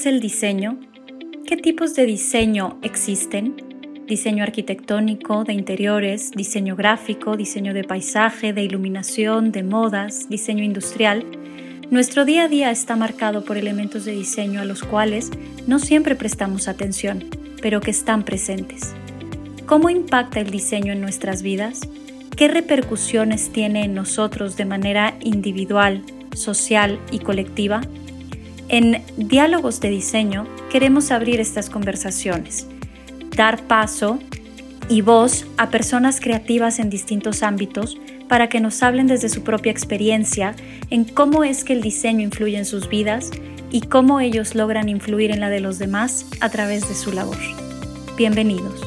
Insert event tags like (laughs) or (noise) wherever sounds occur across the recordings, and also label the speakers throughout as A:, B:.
A: es el diseño? ¿Qué tipos de diseño existen? Diseño arquitectónico, de interiores, diseño gráfico, diseño de paisaje, de iluminación, de modas, diseño industrial. Nuestro día a día está marcado por elementos de diseño a los cuales no siempre prestamos atención, pero que están presentes. ¿Cómo impacta el diseño en nuestras vidas? ¿Qué repercusiones tiene en nosotros de manera individual, social y colectiva? En Diálogos de Diseño queremos abrir estas conversaciones, dar paso y voz a personas creativas en distintos ámbitos para que nos hablen desde su propia experiencia en cómo es que el diseño influye en sus vidas y cómo ellos logran influir en la de los demás a través de su labor. Bienvenidos.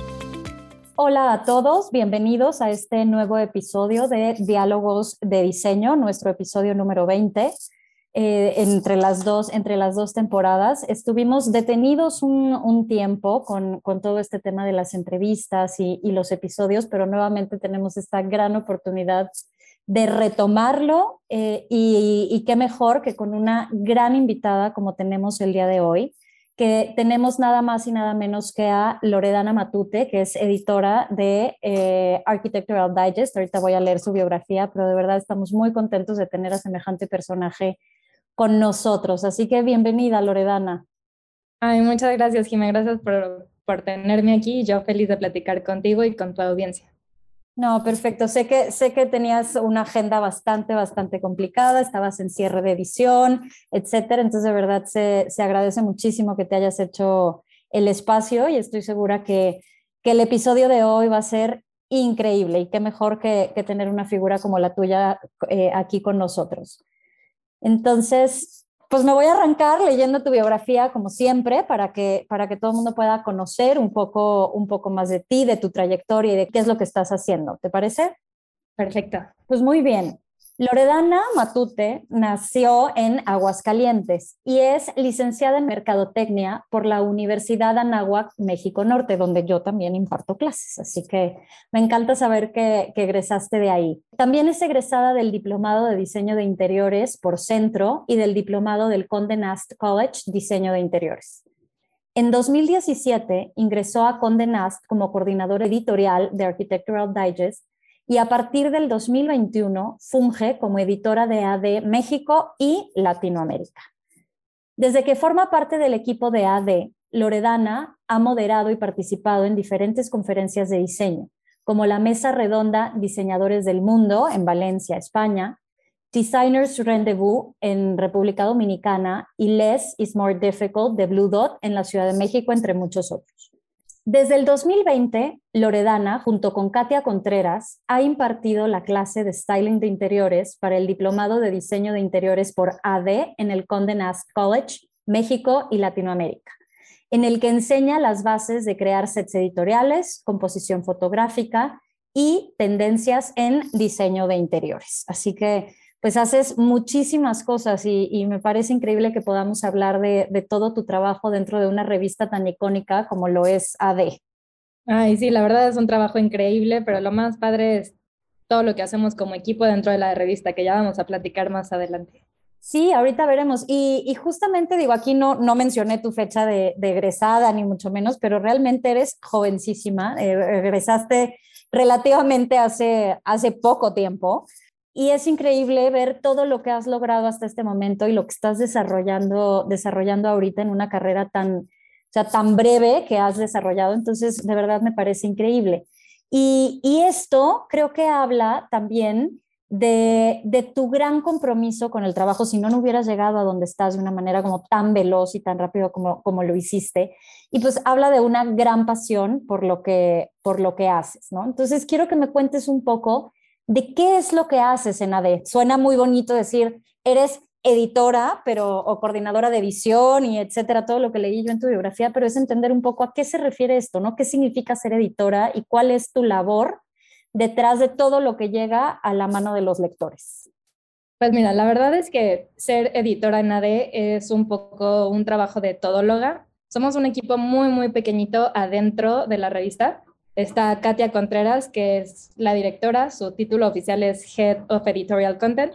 A: Hola a todos, bienvenidos a este nuevo episodio de Diálogos de Diseño, nuestro episodio número 20. Eh, entre, las dos, entre las dos temporadas. Estuvimos detenidos un, tiempo con, todo este tema de las entrevistas y, los episodios, pero nuevamente tenemos esta gran oportunidad de retomarlo eh, y, y, qué mejor que con una gran invitada como tenemos el día de hoy, que tenemos nada más y nada menos que a Loredana Matute, que es editora de eh, Architectural Digest. Ahorita voy a leer su biografía, pero de verdad estamos muy contentos de tener a semejante personaje con nosotros. Así que bienvenida, Loredana.
B: Ay, muchas gracias, Jimé. Gracias por, por tenerme aquí. Yo feliz de platicar contigo y con tu audiencia.
A: No, perfecto. Sé que, sé que tenías una agenda bastante, bastante complicada, estabas en cierre de edición, etcétera. Entonces, de verdad, se, se agradece muchísimo que te hayas hecho el espacio y estoy segura que, que el episodio de hoy va a ser increíble y qué mejor que, que tener una figura como la tuya eh, aquí con nosotros. Entonces, pues me voy a arrancar leyendo tu biografía como siempre para que, para que todo el mundo pueda conocer un poco, un poco más de ti, de tu trayectoria y de qué es lo que estás haciendo. ¿Te parece?
B: Perfecto.
A: Pues muy bien. Loredana Matute nació en Aguascalientes y es licenciada en Mercadotecnia por la Universidad Anáhuac, México Norte, donde yo también imparto clases. Así que me encanta saber que, egresaste de ahí. También es egresada del Diplomado de Diseño de Interiores por Centro y del Diplomado del Conde Nast College Diseño de Interiores. En 2017 ingresó a Conde Nast como coordinador editorial de Architectural Digest y a partir del 2021 funge como editora de AD México y Latinoamérica. Desde que forma parte del equipo de AD, Loredana ha moderado y participado en diferentes conferencias de diseño, como la Mesa Redonda Diseñadores del Mundo en Valencia, España, Designers Rendezvous en República Dominicana y Less is More Difficult de Blue Dot en la Ciudad de México, entre muchos otros. Desde el 2020, Loredana, junto con Katia Contreras, ha impartido la clase de styling de interiores para el Diplomado de Diseño de Interiores por AD en el Condé Nast College, México y Latinoamérica, en el que enseña las bases de crear sets editoriales, composición fotográfica y tendencias en diseño de interiores. Así que pues haces muchísimas cosas y, me parece increíble que podamos hablar de, todo tu trabajo dentro de una revista tan icónica como lo es AD.
B: Ay, sí, la verdad es un trabajo increíble, pero lo más padre es todo lo que hacemos como equipo dentro de la revista, que ya vamos a platicar más adelante.
A: Sí, ahorita veremos. Y, justamente digo, aquí no, no mencioné tu fecha de, egresada, ni mucho menos, pero realmente eres jovencísima. Eh, egresaste relativamente hace, hace poco tiempo. Y es increíble ver todo lo que has logrado hasta este momento y lo que estás desarrollando, desarrollando ahorita en una carrera tan, o sea, tan breve que has desarrollado. Entonces, de verdad me parece increíble. Y, y esto creo que habla también de, de, tu gran compromiso con el trabajo, si no, no hubieras llegado a donde estás de una manera como tan veloz y tan rápido como, como lo hiciste. Y pues habla de una gran pasión por lo que, por lo que haces, ¿no? Entonces, quiero que me cuentes un poco de qué es lo que haces en AD. Suena muy bonito decir, eres editora, pero o coordinadora de edición y etcétera, todo lo que leí yo en tu biografía, pero es entender un poco a qué se refiere esto, ¿no? ¿Qué significa ser editora y cuál es tu labor detrás de todo lo que llega a la mano de los lectores?
B: Pues mira, la verdad es que ser editora en AD es un poco un trabajo de todóloga. Somos un equipo muy, muy pequeñito adentro de la revista Está Katia Contreras, que es la directora, su título oficial es Head of Editorial Content.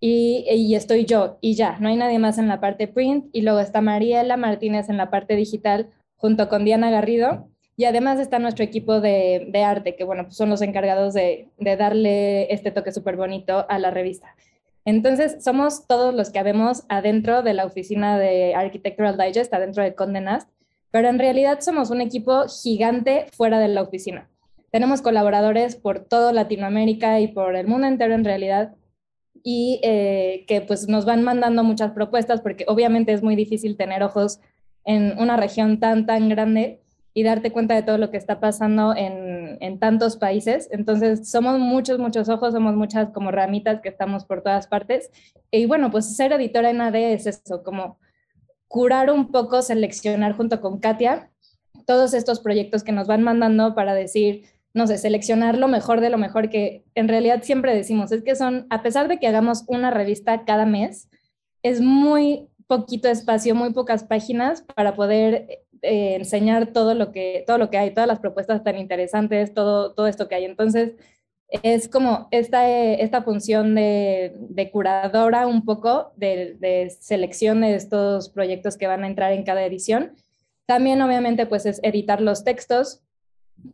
B: y, y, estoy yo y ya, no hay nadie más en la parte print y luego está Mariela Martínez en la parte digital junto con Diana Garrido y además está nuestro equipo de, arte, que bueno, pues son los encargados de, darle este toque súper bonito a la revista. Entonces, somos todos los que habemos adentro de la oficina de Architectural Digest, adentro de Condé Nast, pero en realidad somos un equipo gigante fuera de la oficina. Tenemos colaboradores por toda Latinoamérica y por el mundo entero en realidad, y eh, que pues nos van mandando muchas propuestas, porque obviamente es muy difícil tener ojos en una región tan, tan grande y darte cuenta de todo lo que está pasando en, en, tantos países. Entonces, somos muchos, muchos ojos, somos muchas como ramitas que estamos por todas partes. Y bueno, pues ser editora en AD es eso, como curar un poco, seleccionar junto con Katia todos estos proyectos que nos van mandando para decir, no sé, seleccionar lo mejor de lo mejor que en realidad siempre decimos, es que son, a pesar de que hagamos una revista cada mes, es muy poquito espacio, muy pocas páginas para poder eh, enseñar todo lo, que, todo lo que hay, todas las propuestas tan interesantes, todo, todo esto que hay. Entonces, es como esta, esta función de, curadora un poco de, selección de estos proyectos que van a entrar en cada edición. También obviamente pues es editar los textos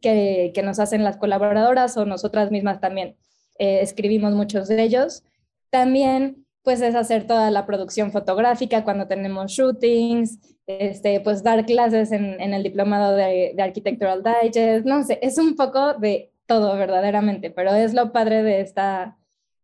B: que, que nos hacen las colaboradoras o nosotras mismas también eh, escribimos muchos de ellos. También pues es hacer toda la producción fotográfica cuando tenemos shootings, este, pues dar clases en, en el diplomado de, de, Architectural Digest, no sé, es un poco de todo verdaderamente, pero es lo padre de, esta,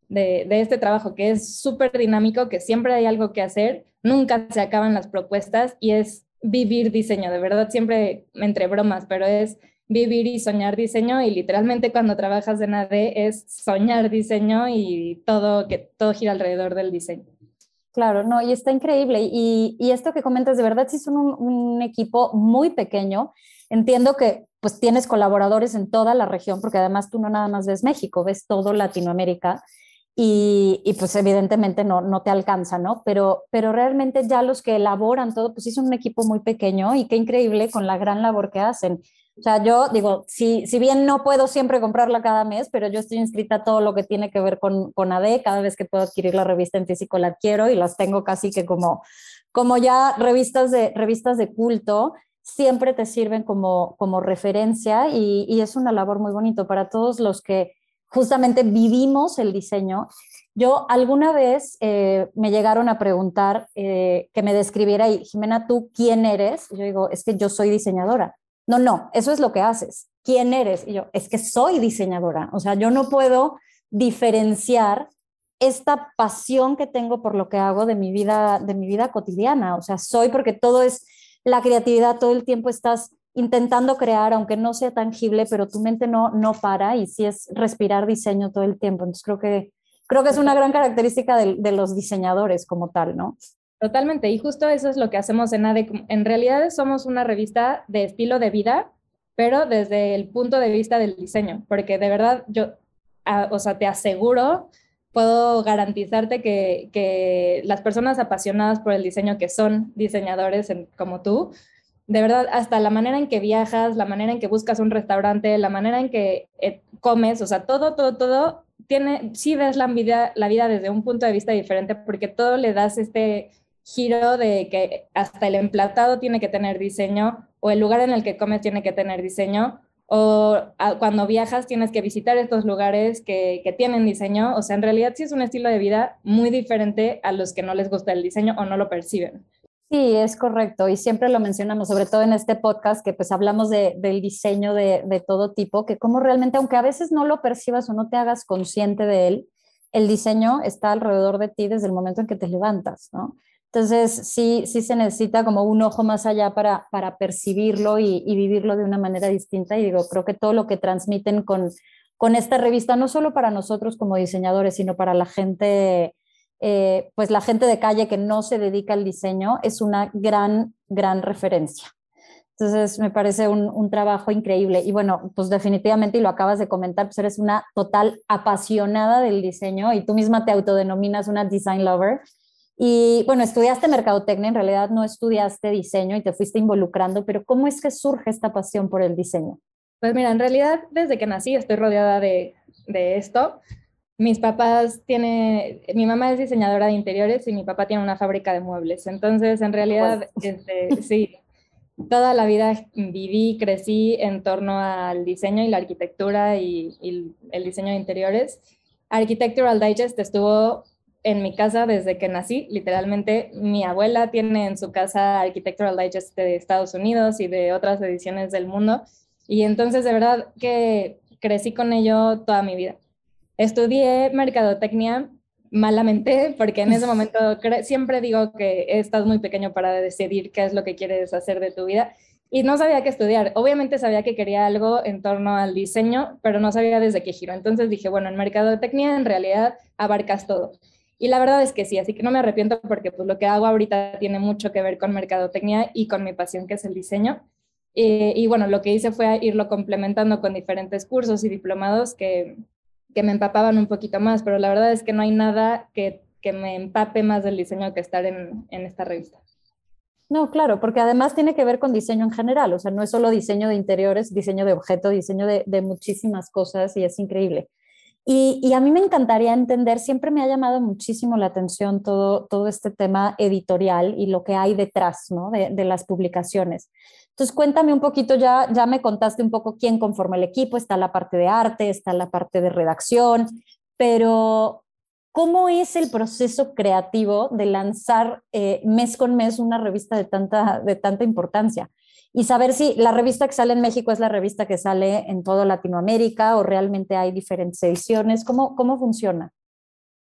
B: de, de este trabajo, que es súper dinámico, que siempre hay algo que hacer, nunca se acaban las propuestas y es vivir diseño, de verdad, siempre entre bromas, pero es vivir y soñar diseño y literalmente cuando trabajas en AD es soñar diseño y todo, que todo gira alrededor del diseño.
A: Claro, no, y está increíble. Y, y esto que comentas, de verdad, sí son un, un, equipo muy pequeño. Entiendo que pues tienes colaboradores en toda la región, porque además tú no nada más ves México, ves todo Latinoamérica. Y, y, pues evidentemente no, no te alcanza, ¿no? Pero, pero realmente ya los que elaboran todo, pues son un equipo muy pequeño y qué increíble con la gran labor que hacen. O sea, yo digo, si, si bien no puedo siempre comprarla cada mes, pero yo estoy inscrita a todo lo que tiene que ver con, con AD, cada vez que puedo adquirir la revista en físico la adquiero y las tengo casi que como, como ya revistas de, revistas de culto, siempre te sirven como, como referencia y, y es una labor muy bonito para todos los que justamente vivimos el diseño. Yo alguna vez eh, me llegaron a preguntar eh, que me describiera y, Jimena, ¿tú quién eres? Y yo digo, es que yo soy diseñadora. No, no, eso es lo que haces. ¿Quién eres? Y yo, es que soy diseñadora. O sea, yo no puedo diferenciar esta pasión que tengo por lo que hago de mi vida, de mi vida cotidiana. O sea, soy porque todo es la creatividad, todo el tiempo estás intentando crear, aunque no sea tangible, pero tu mente no, no para y sí es respirar diseño todo el tiempo. Entonces creo que, creo que es una gran característica de, los diseñadores como tal, ¿no?
B: Totalmente, y justo eso es lo que hacemos en ADE. En realidad somos una revista de estilo de vida, pero desde el punto de vista del diseño, porque de verdad yo, o sea, te aseguro, puedo garantizarte que, que, las personas apasionadas por el diseño, que son diseñadores como tú, de verdad, hasta la manera en que viajas, la manera en que buscas un restaurante, la manera en que eh, comes, o sea, todo, todo, todo, tiene, sí ves la vida, la vida desde un punto de vista diferente, porque todo le das este giro de que hasta el emplatado tiene que tener diseño o el lugar en el que comes tiene que tener diseño o cuando viajas tienes que visitar estos lugares que, que, tienen diseño. O sea, en realidad sí es un estilo de vida muy diferente a los que no les gusta el diseño o no lo perciben.
A: Sí, es correcto. Y siempre lo mencionamos, sobre todo en este podcast, que pues hablamos de, del diseño de, de todo tipo, que como realmente, aunque a veces no lo percibas o no te hagas consciente de él, el diseño está alrededor de ti desde el momento en que te levantas, ¿no? Entonces, sí, sí se necesita como un ojo más allá para, para percibirlo y, y, vivirlo de una manera distinta. Y digo, creo que todo lo que transmiten con, con esta revista, no solo para nosotros como diseñadores, sino para la gente, eh, pues la gente de calle que no se dedica al diseño, es una gran, gran referencia. Entonces, me parece un, un, trabajo increíble. Y bueno, pues definitivamente, y lo acabas de comentar, pues eres una total apasionada del diseño y tú misma te autodenominas una design lover. Y bueno, estudiaste mercadotecnia, en realidad no estudiaste diseño y te fuiste involucrando, pero ¿cómo es que surge esta pasión por el diseño?
B: Pues mira, en realidad desde que nací estoy rodeada de, de esto. mis papás tienen, mi mamá es diseñadora de interiores y mi papá tiene una fábrica de muebles. Entonces, en realidad, este, sí, toda la vida viví, crecí en torno al diseño y la arquitectura y, y el diseño de interiores. Architectural Digest estuvo en mi casa desde que nací. Literalmente, mi abuela tiene en su casa Architectural Digest de Estados Unidos y de otras ediciones del mundo. Y entonces, de verdad que crecí con ello toda mi vida. Estudié mercadotecnia malamente, porque en ese momento (laughs) siempre digo que estás muy pequeño para decidir qué es lo que quieres hacer de tu vida y no sabía qué estudiar. Obviamente sabía que quería algo en torno al diseño, pero no sabía desde qué giro. Entonces dije, bueno, en mercadotecnia en realidad abarcas todo. Y la verdad es que sí, así que no me arrepiento porque pues lo que hago ahorita tiene mucho que ver con mercadotecnia y con mi pasión que es el diseño. Eh, y bueno, lo que hice fue irlo complementando con diferentes cursos y diplomados que, que me empapaban un poquito más, pero la verdad es que no hay nada que, que me empape más del diseño que estar en, en esta revista.
A: No, claro, porque además tiene que ver con diseño en general, o sea, no es solo diseño de interiores, diseño de objeto, diseño de, de muchísimas cosas y es increíble. Y, a mí me encantaría entender, siempre me ha llamado muchísimo la atención todo, todo este tema editorial y lo que hay detrás ¿no? de, las publicaciones. Entonces, cuéntame un poquito, ya, ya me contaste un poco quién conforma el equipo, está la parte de arte, está la parte de redacción, pero ¿cómo es el proceso creativo de lanzar eh, mes con mes una revista de tanta, de tanta importancia? Y saber si la revista que sale en México es la revista que sale en toda Latinoamérica o realmente hay diferentes ediciones. ¿Cómo, cómo funciona?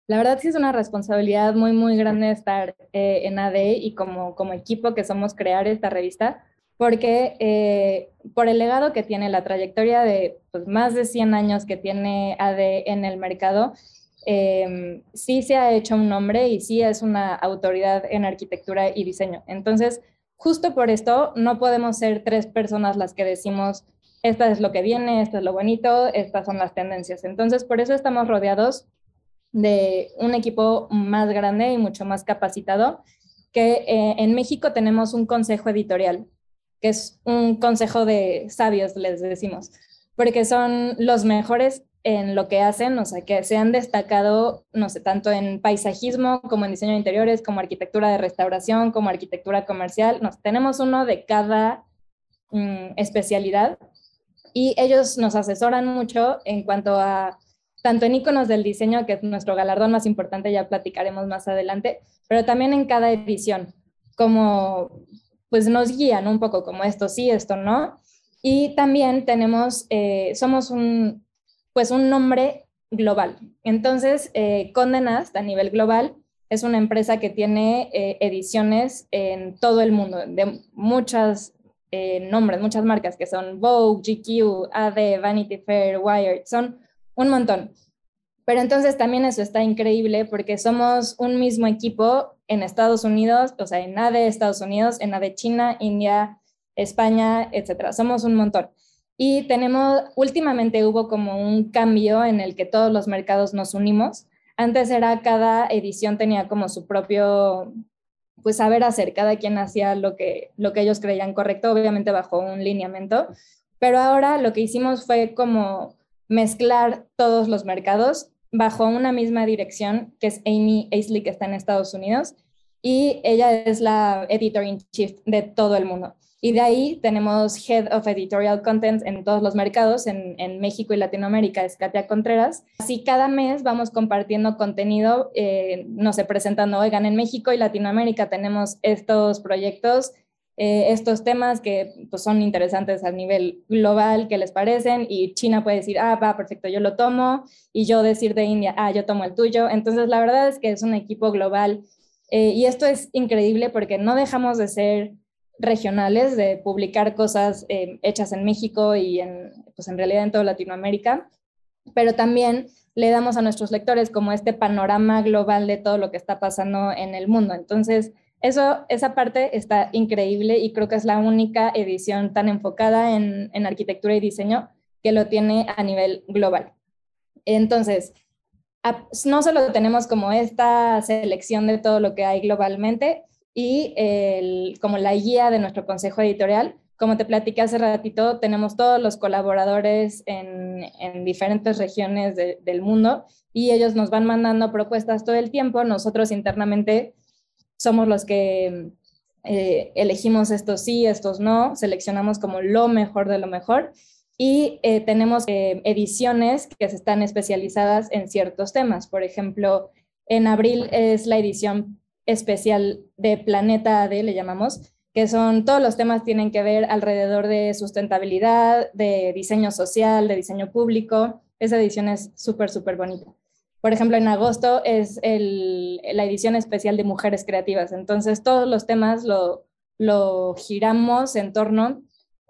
B: La verdad sí es una responsabilidad muy, muy grande estar eh, en AD y como, como equipo que somos crear esta revista, porque eh, por el legado que tiene, la trayectoria de pues, más de 100 años que tiene AD en el mercado, em, sí se ha hecho un nombre y sí es una autoridad en arquitectura y diseño. Entonces, justo por esto no podemos ser tres personas las que decimos, esta es lo que viene, esto es lo bonito, estas son las tendencias. Entonces, por eso estamos rodeados de un equipo más grande y mucho más capacitado, que eh, en México tenemos un consejo editorial, que es un consejo de sabios, les decimos, porque son los mejores en lo que hacen, o sea, que se han destacado, no sé, tanto en paisajismo como en diseño de interiores, como arquitectura de restauración, como arquitectura comercial. Nos, tenemos uno de cada mm, especialidad y ellos nos asesoran mucho en cuanto a tanto en iconos del diseño, que es nuestro galardón más importante, ya platicaremos más adelante, pero también en cada edición, como pues nos guían un poco como esto sí, esto no. Y también tenemos, eh, somos un, pues un nombre global. Entonces, eh, a nivel global es una empresa que tiene eh, ediciones en todo el mundo, de muchas eh, nombres, muchas marcas que son Vogue, GQ, AD, Vanity Fair, Wired, son un montón. Pero entonces también eso está increíble porque somos un mismo equipo en Estados Unidos, o sea, en AD Estados Unidos, en AD China, India, España, etcétera. Somos un montón. Y tenemos, últimamente hubo como un cambio en el que todos los mercados nos unimos. Antes era cada edición tenía como su propio, pues saber hacer, cada quien hacía lo que, lo que ellos creían correcto, obviamente bajo un lineamiento, pero ahora lo que hicimos fue como mezclar todos los mercados bajo una misma dirección, que es Amy Aisley, que está en Estados Unidos, y ella es la editor in chief de todo el mundo. Y de ahí tenemos Head of Editorial Content en todos los mercados, en, México y Latinoamérica, es Katia Contreras. Así cada mes vamos compartiendo contenido, eh, no sé, presentando, oigan, en México y Latinoamérica tenemos estos proyectos, eh, estos temas que pues, son interesantes a nivel global, que les parecen, y China puede decir, ah, va, perfecto, yo lo tomo, y yo decir de India, ah, yo tomo el tuyo. Entonces, la verdad es que es un equipo global, eh, y esto es increíble porque no dejamos de ser regionales de publicar cosas eh, hechas en México y en, pues en realidad en toda Latinoamérica, pero también le damos a nuestros lectores como este panorama global de todo lo que está pasando en el mundo. Entonces, eso, esa parte está increíble y creo que es la única edición tan enfocada en, en arquitectura y diseño que lo tiene a nivel global. Entonces, no solo tenemos como esta selección de todo lo que hay globalmente, y como la guía de nuestro consejo editorial, como te platiqué hace ratito, tenemos todos los colaboradores en, en diferentes regiones del mundo y ellos nos van mandando propuestas todo el tiempo. Nosotros internamente somos los que eh, elegimos estos sí, estos no, seleccionamos como lo mejor de lo mejor y eh, tenemos eh, ediciones que están especializadas en ciertos temas. Por ejemplo, en abril es la edición especial de Planeta AD, le llamamos, que son todos los temas tienen que ver alrededor de sustentabilidad, de diseño social, de diseño público. Esa edición es súper, súper bonita. Por ejemplo, en agosto es la edición especial de Mujeres Creativas. Entonces, todos los temas lo, lo giramos en torno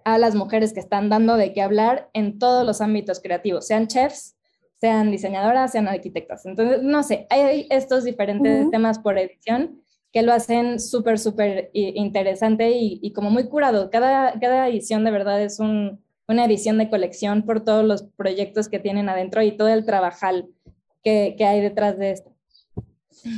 B: a las mujeres que están dando de qué hablar en todos los ámbitos creativos, sean chefs, sean diseñadoras, sean arquitectas. Entonces, no sé, hay estos diferentes temas por edición que lo hacen súper, súper interesante y, como muy curado. Cada, cada edición de verdad es un, una edición de colección por todos los proyectos que tienen adentro y todo el trabajal que, hay detrás de esto.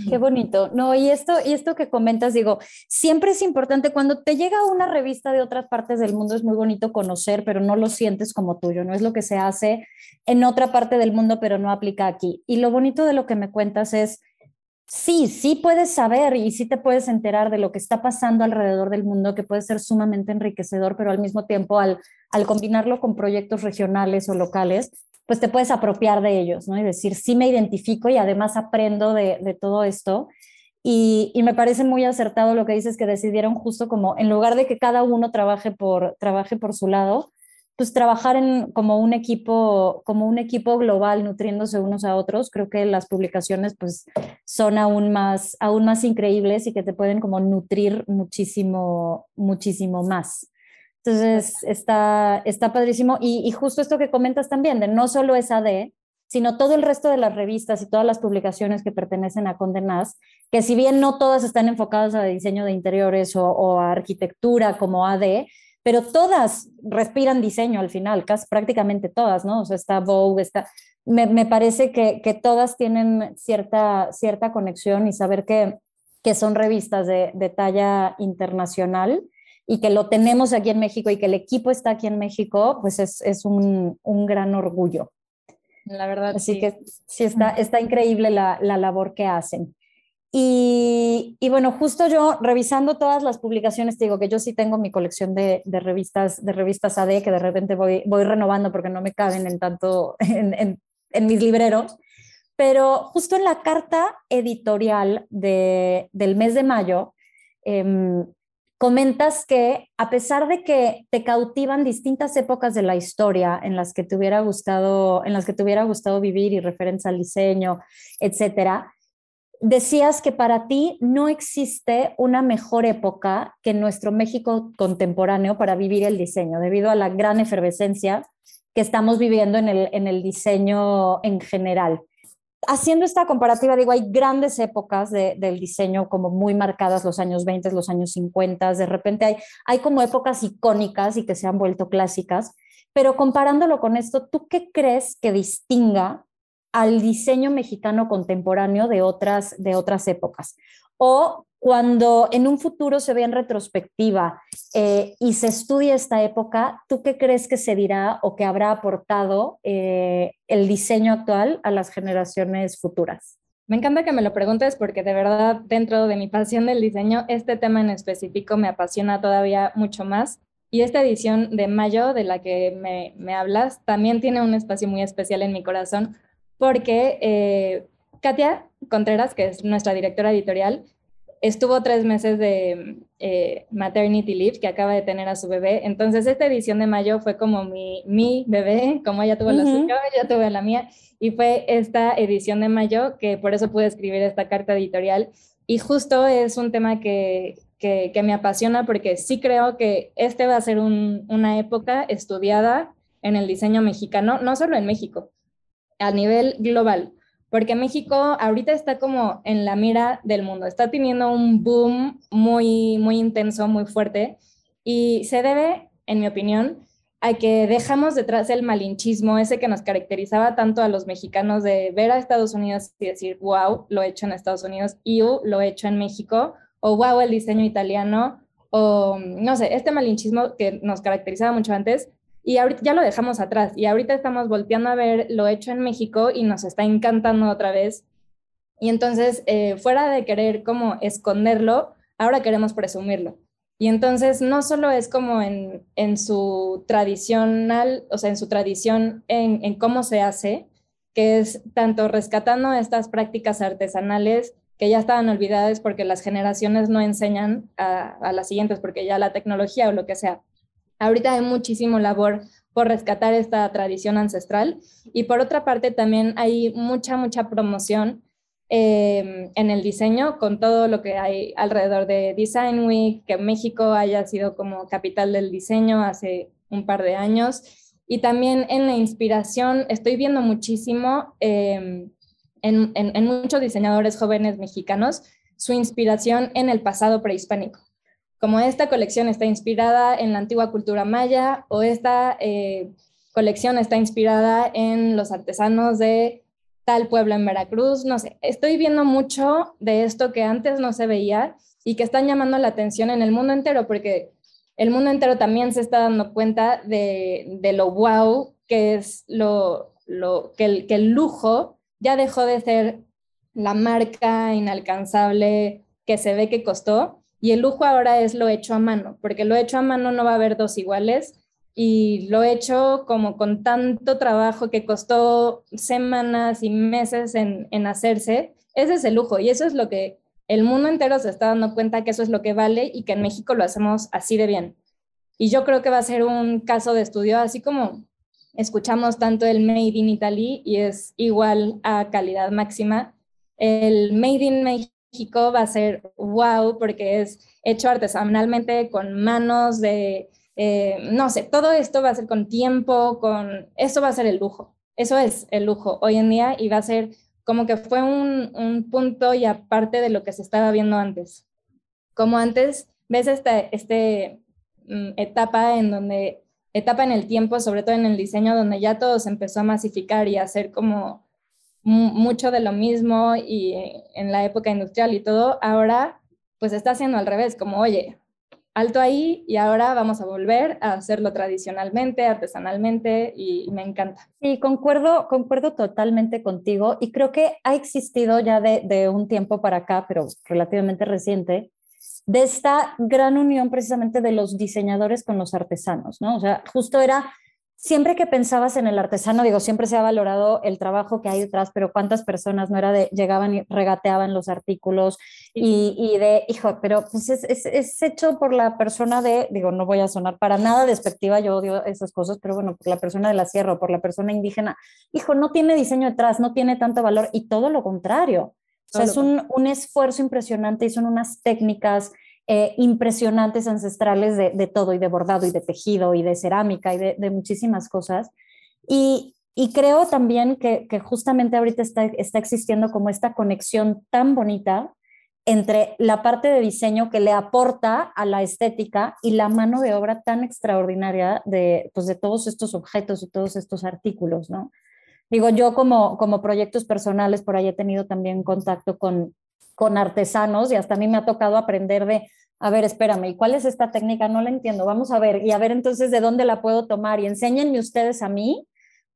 A: Qué bonito. No, y esto, y esto que comentas, digo, siempre es importante cuando te llega una revista de otras partes del mundo, es muy bonito conocer, pero no lo sientes como tuyo, no es lo que se hace en otra parte del mundo, pero no aplica aquí. Y lo bonito de lo que me cuentas es, sí, sí puedes saber y sí te puedes enterar de lo que está pasando alrededor del mundo, que puede ser sumamente enriquecedor, pero al mismo tiempo al, al combinarlo con proyectos regionales o locales, pues te puedes apropiar de ellos, ¿no? Y decir, sí me identifico y además aprendo de, todo esto. Y, me parece muy acertado lo que dices, que decidieron justo como, en lugar de que cada uno trabaje por, trabaje por su lado, pues trabajar en, como, un equipo, como un equipo global, nutriéndose unos a otros. Creo que las publicaciones pues son aún más, aún más increíbles y que te pueden como nutrir muchísimo, muchísimo más. Entonces, está, está padrísimo. Y, justo esto que comentas también, de no solo es AD, sino todo el resto de las revistas y todas las publicaciones que pertenecen a Condenas, que si bien no todas están enfocadas a diseño de interiores o, a arquitectura como AD, pero todas respiran diseño al final, casi prácticamente todas, ¿no? O sea, está Vogue, está... Me, parece que, que, todas tienen cierta, cierta conexión y saber que, que son revistas de, de talla internacional y que lo tenemos aquí en México y que el equipo está aquí en México, pues es, es un, un, gran orgullo.
B: La verdad.
A: Así que sí, está, está increíble la, la labor que hacen. Y, y, bueno, justo yo revisando todas las publicaciones, te digo que yo sí tengo mi colección de, de revistas, de revistas AD que de repente voy, voy renovando porque no me caben en tanto (laughs) en, en, en mis libreros. Pero justo en la carta editorial de, del mes de mayo, eh, comentas que a pesar de que te cautivan distintas épocas de la historia en las que te hubiera gustado, en las que te hubiera gustado vivir y referencia al diseño, etcétera, decías que para ti no existe una mejor época que nuestro México contemporáneo para vivir el diseño, debido a la gran efervescencia que estamos viviendo en el, en el diseño en general haciendo esta comparativa, digo, hay grandes épocas del diseño como muy marcadas, los años 20, los años 50, de repente hay, hay como épocas icónicas y que se han vuelto clásicas, pero comparándolo con esto, ¿tú qué crees que distinga al diseño mexicano contemporáneo de otras, de otras épocas? O cuando en un futuro se ve en retrospectiva eh, y se estudia esta época, ¿tú qué crees que se dirá o que habrá aportado eh, el diseño actual a las generaciones futuras?
B: Me encanta que me lo preguntes porque de verdad dentro de mi pasión del diseño, este tema en específico me apasiona todavía mucho más. Y esta edición de mayo de la que me, me hablas también tiene un espacio muy especial en mi corazón porque eh, Katia Contreras, que es nuestra directora editorial, estuvo tres meses de eh, maternity leave, que acaba de tener a su bebé. Entonces, esta edición de mayo fue como mi, mi bebé, como ella tuvo la suya, yo tuve la mía, y fue esta edición de mayo que por eso pude escribir esta carta editorial. Y justo es un tema que, que, me apasiona porque sí creo que este va a ser una época estudiada en el diseño mexicano, no solo en México, a nivel global porque México ahorita está como en la mira del mundo, está teniendo un boom muy, muy intenso, muy fuerte, y se debe, en mi opinión, a que dejamos detrás el malinchismo, ese que nos caracterizaba tanto a los mexicanos de ver a Estados Unidos y decir, wow, lo he hecho en Estados Unidos, y lo he hecho en México, o wow, el diseño italiano, o no sé, este malinchismo que nos caracterizaba mucho antes y ahorita ya lo dejamos atrás y ahorita estamos volteando a ver lo hecho en México y nos está encantando otra vez. Y entonces, eh, fuera de querer como esconderlo, ahora queremos presumirlo. Y entonces no solo es como en, en su tradicional, o sea, en su tradición en, en cómo se hace, que es tanto rescatando estas prácticas artesanales que ya estaban olvidadas porque las generaciones no enseñan a, a, las siguientes, porque ya la tecnología o lo que sea. Ahorita hay muchísimo labor por rescatar esta tradición ancestral y por otra parte también hay mucha, mucha promoción eh, en el diseño con todo lo que hay alrededor de Design Week, que México haya sido como capital del diseño hace un par de años. Y también en la inspiración, estoy viendo muchísimo eh, en, muchos diseñadores jóvenes mexicanos su inspiración en el pasado prehispánico. Como esta colección está inspirada en la antigua cultura maya o esta eh, colección está inspirada en los artesanos de tal pueblo en Veracruz, no sé, estoy viendo mucho de esto que antes no se veía y que están llamando la atención en el mundo entero, porque el mundo entero también se está dando cuenta de, lo wow que es lo, que el lujo ya dejó de ser la marca inalcanzable que se ve que costó y el lujo ahora es lo hecho a mano, porque lo hecho a mano no va a haber dos iguales y lo hecho como con tanto trabajo que costó semanas y meses en, hacerse, ese es el lujo y eso es lo que el mundo entero se está dando cuenta que eso es lo que vale y que en México lo hacemos así de bien. Y yo creo que va a ser un caso de estudio, así como escuchamos tanto el Made in Italy y es igual a calidad máxima. El Made in México va a ser wow porque es hecho artesanalmente con manos de, eh, no sé, todo esto va a ser con tiempo, con, eso va a ser el lujo. Eso es el lujo hoy en día y va a ser como que fue un, un punto y aparte de lo que se estaba viendo antes. Como antes, ves esta este, mm, etapa en donde etapa en el tiempo, sobre todo en el diseño, donde ya todo se empezó a masificar y a hacer como mucho de lo mismo y en la época industrial y todo, ahora pues está haciendo al revés, como oye, alto ahí y ahora vamos a volver a hacerlo tradicionalmente, artesanalmente y, me encanta.
A: Sí, concuerdo, concuerdo totalmente contigo y creo que ha existido ya de, de un tiempo para acá, pero relativamente reciente, de esta gran unión precisamente de los diseñadores con los artesanos, ¿no? O sea, justo era, siempre que pensabas en el artesano, digo, siempre se ha valorado el trabajo que hay detrás, pero cuántas personas no era de, llegaban y regateaban los artículos y, y de, hijo, pero pues es, es, es, hecho por la persona de, digo, no voy a sonar para nada despectiva, yo odio esas cosas, pero bueno, por la persona de la sierra o por la persona indígena, hijo, no tiene diseño detrás, no tiene tanto valor y todo lo contrario. O sea, es un, un, esfuerzo impresionante y son unas técnicas eh, impresionantes ancestrales de, todo y de bordado y de tejido y de cerámica y de, muchísimas cosas. Y, creo también que, que, justamente ahorita está, está existiendo como esta conexión tan bonita entre la parte de diseño que le aporta a la estética y la mano de obra tan extraordinaria de, pues de todos estos objetos y todos estos artículos, ¿no? Digo, yo como, como proyectos personales, por ahí he tenido también contacto con, con artesanos y hasta a mí me ha tocado aprender de, a ver, espérame, ¿y cuál es esta técnica? No la entiendo, vamos a ver, y a ver entonces de dónde la puedo tomar y enséñenme ustedes a mí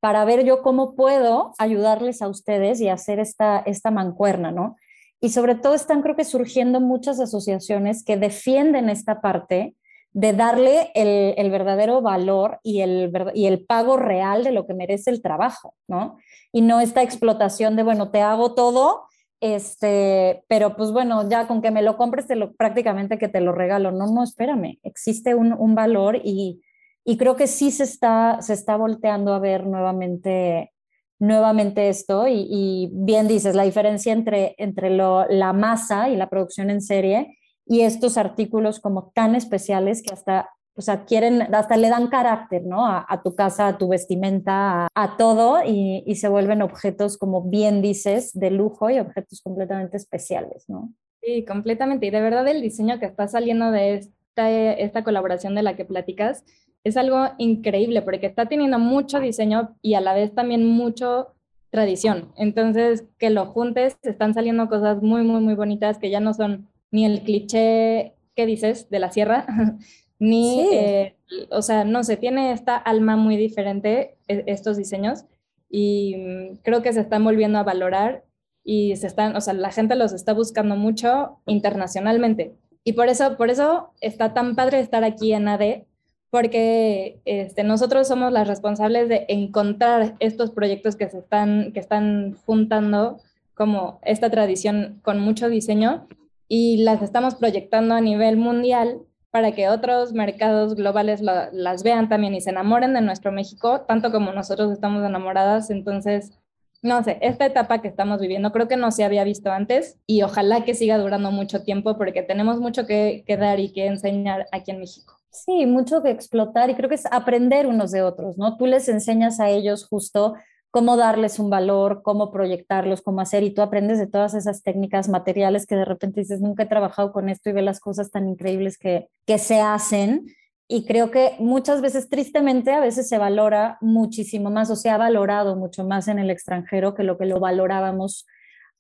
A: para ver yo cómo puedo ayudarles a ustedes y hacer esta, esta mancuerna, ¿no? Y sobre todo están creo que surgiendo muchas asociaciones que defienden esta parte de darle el, el, verdadero valor y el, y el pago real de lo que merece el trabajo, ¿no? Y no esta explotación de, bueno, te hago todo, este, pero pues bueno, ya con que me lo compres, te lo, prácticamente que te lo regalo. No, no, espérame, existe un, un valor y, y, creo que sí se está, se está volteando a ver nuevamente, nuevamente esto. Y, y bien dices, la diferencia entre, entre lo, la masa y la producción en serie y estos artículos como tan especiales que hasta pues adquieren, hasta le dan carácter, ¿no? A, a tu casa, a tu vestimenta, a, a todo y, y, se vuelven objetos, como bien dices, de lujo y objetos completamente especiales, ¿no?
B: Sí, completamente. Y de verdad el diseño que está saliendo de esta, esta colaboración de la que platicas es algo increíble porque está teniendo mucho diseño y a la vez también mucho tradición. Entonces, que lo juntes, están saliendo cosas muy, muy, muy bonitas que ya no son ni el cliché ¿qué dices? De la sierra, (laughs) ni, eh, o sea, no sé, tiene esta alma muy diferente e, estos diseños y mm, creo que se están volviendo a valorar y se están, o sea, la gente los está buscando mucho internacionalmente. Y por eso, por eso está tan padre estar aquí en AD, porque este, nosotros somos las responsables de encontrar estos proyectos que se están, que están juntando como esta tradición con mucho diseño y las estamos proyectando a nivel mundial para que otros mercados globales las vean también y se enamoren de nuestro México, tanto como nosotros estamos enamoradas. Entonces, no sé, esta etapa que estamos viviendo creo que no se había visto antes y ojalá que siga durando mucho tiempo porque tenemos mucho que, dar y que enseñar aquí en México.
A: Sí, mucho que explotar y creo que es aprender unos de otros, ¿no? Tú les enseñas a ellos justo cómo darles un valor, cómo proyectarlos, cómo hacer, y tú aprendes de todas esas técnicas materiales que de repente dices, nunca he trabajado con esto y ve las cosas tan increíbles que, que se hacen y creo que muchas veces, tristemente, a veces se valora muchísimo más o se ha valorado mucho más en el extranjero que lo que lo valorábamos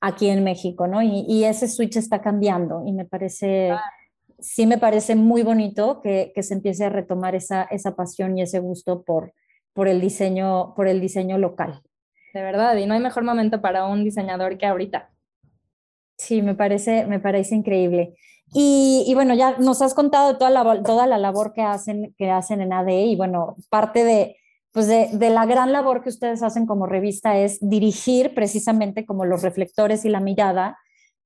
A: aquí en México, ¿no? Y, ese switch está cambiando y me parece, sí me parece muy bonito que, que, se empiece a retomar esa, esa pasión y ese gusto por, por, el diseño, por el diseño local.
B: De verdad, y no hay mejor momento para un diseñador que ahorita.
A: Sí, me parece, me parece increíble. Y, bueno, ya nos has contado toda la, toda la labor que hacen, que hacen en ADE y bueno, parte de, pues de, de, la gran labor que ustedes hacen como revista es dirigir precisamente como los reflectores y la mirada,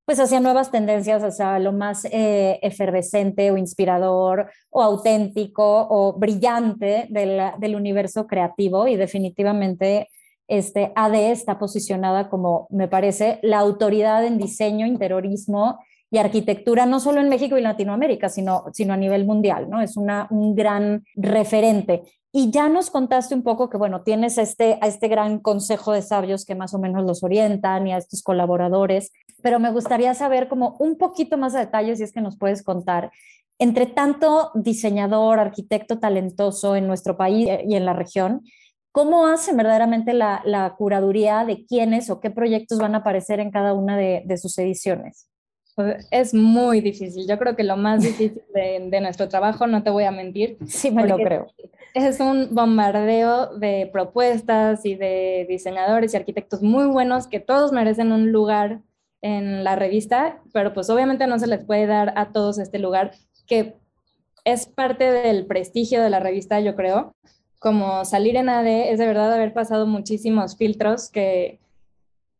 A: pues hacia nuevas tendencias, hacia lo más eh, efervescente o inspirador o auténtico o brillante del, del universo creativo y definitivamente este ADE está posicionada como, me parece, la autoridad en diseño, interiorismo y arquitectura, no solo en México y Latinoamérica, sino, sino a nivel mundial, ¿no? Es una, un gran referente. Y ya nos contaste un poco que, bueno, tienes este, a este gran consejo de sabios que más o menos los orientan y a estos colaboradores, pero me gustaría saber como un poquito más de detalles, si es que nos puedes contar, entre tanto diseñador, arquitecto talentoso en nuestro país y en la región, ¿cómo hacen verdaderamente la, la curaduría de quiénes o qué proyectos van a aparecer en cada una de, de sus ediciones?
B: Pues, es muy difícil. Yo creo que lo más difícil de, nuestro trabajo, no te voy a mentir.
A: Sí, me lo creo.
B: Es un bombardeo de propuestas y de diseñadores y arquitectos muy buenos que todos merecen un lugar en la revista, pero pues obviamente no se les puede dar a todos este lugar que es parte del prestigio de la revista, yo creo. Como salir en AD es de verdad haber pasado muchísimos filtros que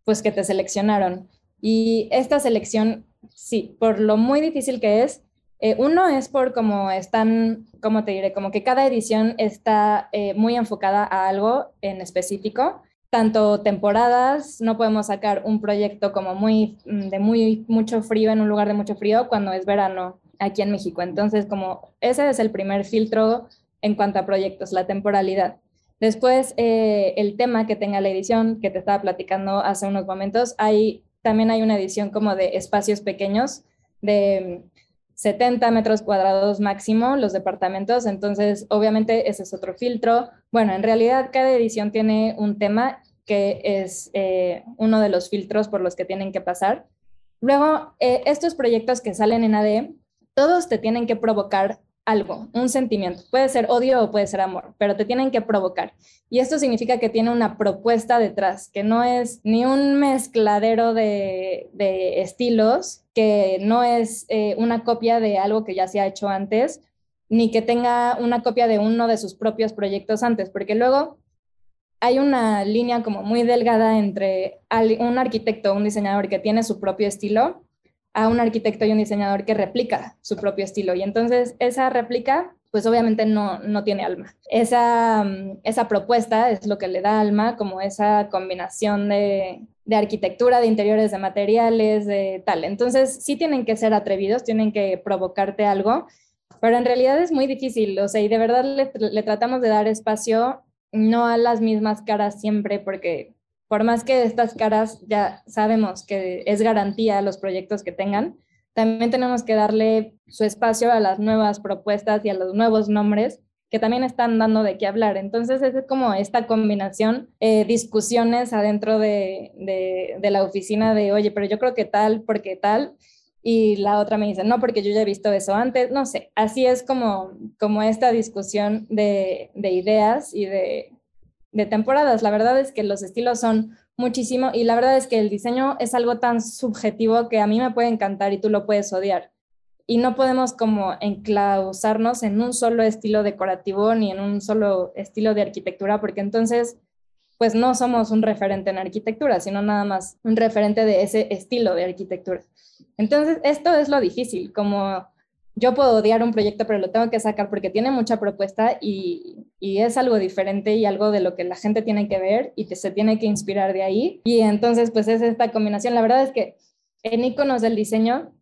B: pues que te seleccionaron. Y esta selección sí, por lo muy difícil que es. Eh, uno es por cómo están, ¿cómo te diré? Como que cada edición está eh, muy enfocada a algo en específico. Tanto temporadas, no podemos sacar un proyecto como muy mm, de muy mucho frío en un lugar de mucho frío cuando es verano aquí en México. Entonces, como ese es el primer filtro en cuanto a proyectos, la temporalidad. Después, eh, el tema que tenga la edición, que te estaba platicando hace unos momentos, hay también hay una edición como de espacios pequeños, de 70 metros cuadrados máximo los departamentos, entonces obviamente ese es otro filtro. Bueno, en realidad cada edición tiene un tema que es eh, uno de los filtros por los que tienen que pasar. Luego, eh, estos proyectos que salen en AD, todos te tienen que provocar algo, un sentimiento. Puede ser odio o puede ser amor, pero te tienen que provocar. Y esto significa que tiene una propuesta detrás, que no es ni un mezcladero de, estilos, que no es eh, una copia de algo que ya se ha hecho antes, ni que tenga una copia de uno de sus propios proyectos antes, porque luego hay una línea como muy delgada entre un arquitecto un diseñador que tiene su propio estilo a un arquitecto y un diseñador que replica su propio estilo. Y entonces esa réplica, pues obviamente no, no tiene alma. Esa, esa propuesta es lo que le da alma, como esa combinación de, de arquitectura, de interiores, de materiales, de tal. Entonces sí tienen que ser atrevidos, tienen que provocarte algo, pero en realidad es muy difícil, o sea, y de verdad le tratamos de dar espacio no a las mismas caras siempre, porque por más que estas caras ya sabemos que es garantía los proyectos que tengan, también tenemos que darle su espacio a las nuevas propuestas y a los nuevos nombres que también están dando de qué hablar. Entonces es como esta combinación, eh, discusiones adentro de, de, la oficina de, oye, pero yo creo que tal, porque tal, y la otra me dice, no, porque yo ya he visto eso antes, no sé, así es como, como esta discusión de, de ideas y de, de temporadas. La verdad es que los estilos son muchísimo y la verdad es que el diseño es algo tan subjetivo que a mí me puede encantar y tú lo puedes odiar. Y no podemos como enclausarnos en un solo estilo decorativo ni en un solo estilo de arquitectura, porque entonces pues no somos un referente en arquitectura, sino nada más un referente de ese estilo de arquitectura. Entonces, esto es lo difícil, como yo puedo odiar un proyecto, pero lo tengo que sacar porque tiene mucha propuesta y, es algo diferente y algo de lo que la gente tiene que ver y se tiene que inspirar de ahí. Y entonces, pues es esta combinación. La verdad es que en iconos del diseño,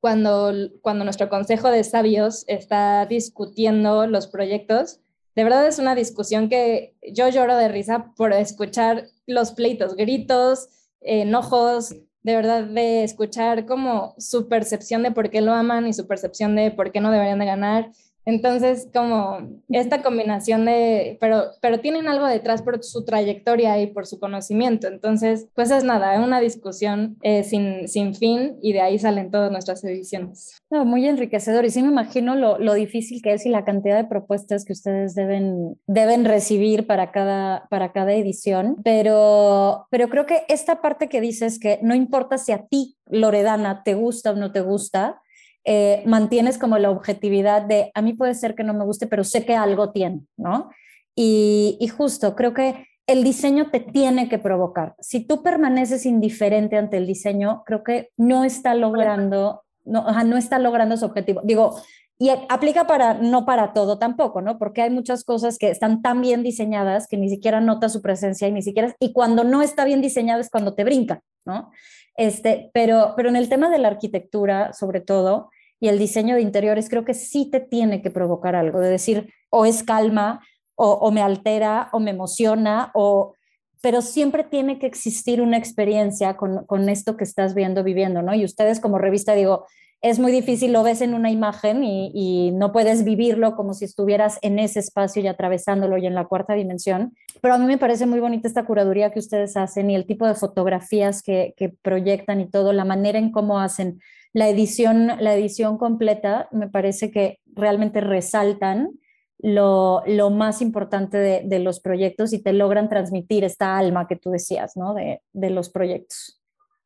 B: cuando, cuando nuestro consejo de sabios está discutiendo los proyectos, de verdad es una discusión que yo lloro de risa por escuchar los pleitos, gritos, enojos, de verdad de escuchar como su percepción de por qué lo aman y su percepción de por qué no deberían de ganar. Entonces, como esta combinación de, pero, pero tienen algo detrás por su trayectoria y por su conocimiento. Entonces, pues es nada, una discusión eh, sin, sin fin y de ahí salen todas nuestras ediciones.
A: No, muy enriquecedor y sí me imagino lo, lo, difícil que es y la cantidad de propuestas que ustedes deben, deben recibir para cada, para cada edición, pero, pero creo que esta parte que dices que no importa si a ti, Loredana, te gusta o no te gusta, eh, mantienes como la objetividad de, a mí puede ser que no me guste, pero sé que algo tiene, ¿no? Y, justo, creo que el diseño te tiene que provocar. Si tú permaneces indiferente ante el diseño, creo que no está logrando, no, no está logrando su objetivo. Digo, y aplica para, no para todo tampoco, ¿no? Porque hay muchas cosas que están tan bien diseñadas que ni siquiera notas su presencia y ni siquiera, y cuando no está bien diseñado es cuando te brinca, ¿no? Este, pero, pero en el tema de la arquitectura, sobre todo, y el diseño de interiores, creo que sí te tiene que provocar algo, de decir, o es calma, o, me altera, o me emociona, o, pero siempre tiene que existir una experiencia con, con, esto que estás viendo, viviendo, ¿no? Y ustedes como revista, digo, es muy difícil, lo ves en una imagen y, no puedes vivirlo como si estuvieras en ese espacio y atravesándolo y en la cuarta dimensión. Pero a mí me parece muy bonita esta curaduría que ustedes hacen y el tipo de fotografías que, proyectan y todo, la manera en cómo hacen la edición, la edición completa, me parece que realmente resaltan lo, más importante de, los proyectos y te logran transmitir esta alma que tú decías, ¿no? De, de los proyectos.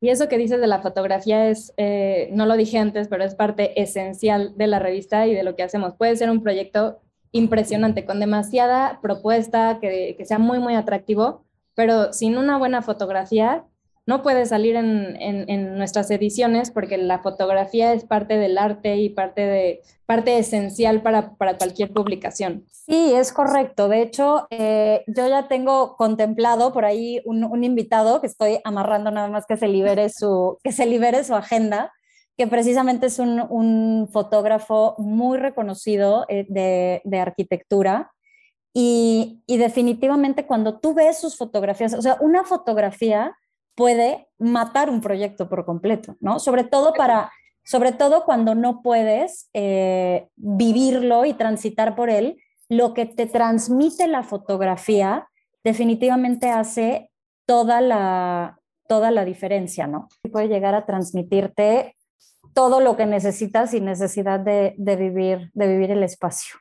B: Y eso que dices de la fotografía es, eh, no lo dije antes, pero es parte esencial de la revista y de lo que hacemos. Puede ser un proyecto impresionante, con demasiada propuesta, que, que sea muy, muy atractivo, pero sin una buena fotografía no puede salir en, en, nuestras ediciones porque la fotografía es parte del arte y parte, de, parte esencial para, para cualquier publicación.
A: Sí, es correcto. De hecho, eh, yo ya tengo contemplado por ahí un, un, invitado que estoy amarrando nada más que se libere (laughs) su, que se libere su agenda que precisamente es un, un fotógrafo muy reconocido eh, de, de, arquitectura. Y, y definitivamente cuando tú ves sus fotografías, o sea, una fotografía puede matar un proyecto por completo, ¿no? Sobre todo para, sobre todo cuando no puedes eh, vivirlo y transitar por él, lo que te transmite la fotografía definitivamente hace toda la, toda la diferencia, ¿no? Puede llegar a transmitirte todo lo que necesitas sin necesidad de, de, vivir, de vivir el espacio.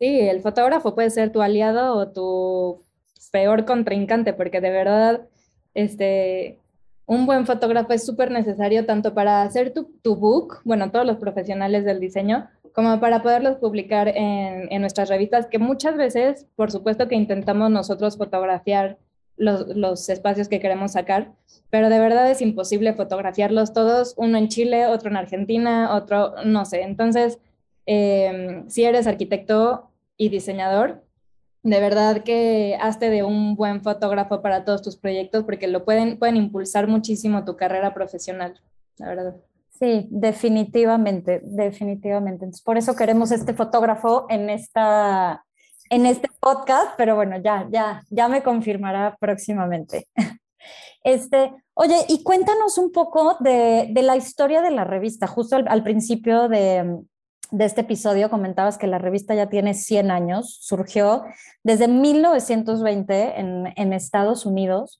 B: Sí, el fotógrafo puede ser tu aliado o tu peor contrincante, porque de verdad este, un buen fotógrafo es súper necesario tanto para hacer tu, tu, book, bueno, todos los profesionales del diseño, como para poderlos publicar en, en, nuestras revistas, que muchas veces, por supuesto que intentamos nosotros fotografiar los, los, espacios que queremos sacar, pero de verdad es imposible fotografiarlos todos, uno en Chile, otro en Argentina, otro, no sé. Entonces, eh, si eres arquitecto y diseñador, de verdad que hazte de un buen fotógrafo para todos tus proyectos porque lo pueden, pueden impulsar muchísimo tu carrera profesional, la verdad.
A: Sí, definitivamente, definitivamente. Entonces, por eso queremos este fotógrafo en, esta, en este podcast, pero bueno, ya, ya, ya me confirmará próximamente. (laughs) Este, oye, y cuéntanos un poco de, de la historia de la revista. Justo al principio de, de este episodio comentabas que la revista ya tiene 100 años, surgió desde 1920 en, en, Estados Unidos,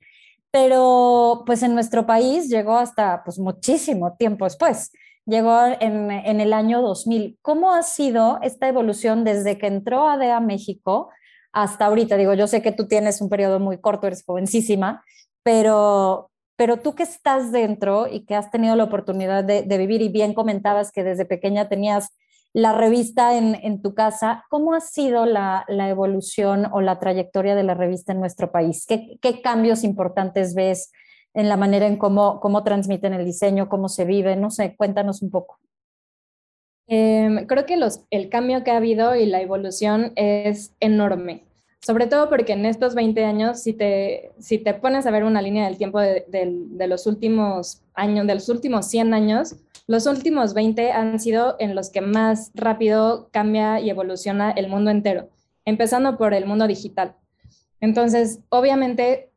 A: pero pues en nuestro país llegó hasta pues muchísimo tiempo después. llegó en, en, el año 2000. ¿Cómo ha sido esta evolución desde que entró ADE a México hasta ahorita? Digo, yo sé que tú tienes un periodo muy corto, eres jovencísima, pero, pero tú que estás dentro y que has tenido la oportunidad de, de vivir y bien comentabas que desde pequeña tenías la revista en, tu casa, ¿cómo ha sido la, evolución o la trayectoria de la revista en nuestro país? ¿Qué, cambios importantes ves en la manera en cómo, cómo transmiten el diseño, cómo se vive? No sé, cuéntanos un poco.
B: Eh, creo que el cambio que ha habido y la evolución es enorme. Sobre todo porque en estos 20 años, si te, si te pones a ver una línea del tiempo de los últimos años, de los últimos 100 años, los últimos 20 han sido en los que más rápido cambia y evoluciona el mundo entero, empezando por el mundo digital. Entonces, obviamente,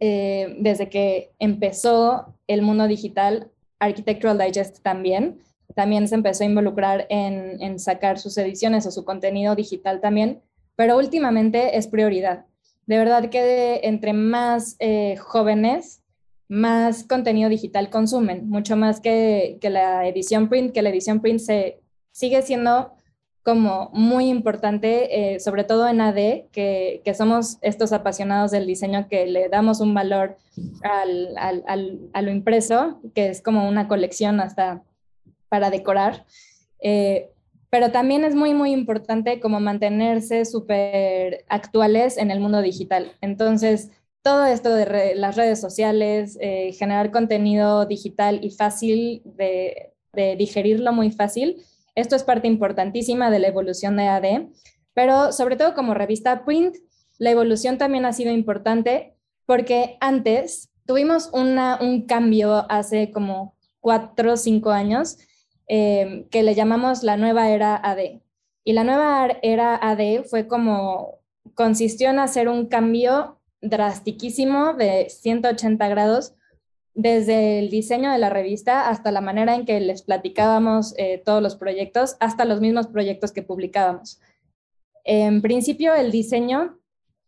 B: eh, desde que empezó el mundo digital, Architectural Digest también, también se empezó a involucrar en, sacar sus ediciones o su contenido digital también, pero últimamente es prioridad. De verdad que entre más eh, jóvenes más contenido digital consumen, mucho más que, que, la edición print, que la edición print se, sigue siendo como muy importante, eh, sobre todo en AD, que, que, somos estos apasionados del diseño que le damos un valor al, al, al, a lo impreso, que es como una colección hasta para decorar. Eh, pero también es muy, muy importante como mantenerse súper actuales en el mundo digital. Entonces, todo esto de las redes sociales, eh, generar contenido digital y fácil de, digerirlo muy fácil, esto es parte importantísima de la evolución de AD, pero sobre todo como revista print, la evolución también ha sido importante porque antes tuvimos una, un cambio hace como cuatro o cinco años eh, que le llamamos la nueva era AD. Y la nueva era AD fue como, consistió en hacer un cambio drastiquísimo de 180 grados desde el diseño de la revista hasta la manera en que les platicábamos eh, todos los proyectos, hasta los mismos proyectos que publicábamos. En principio, el diseño,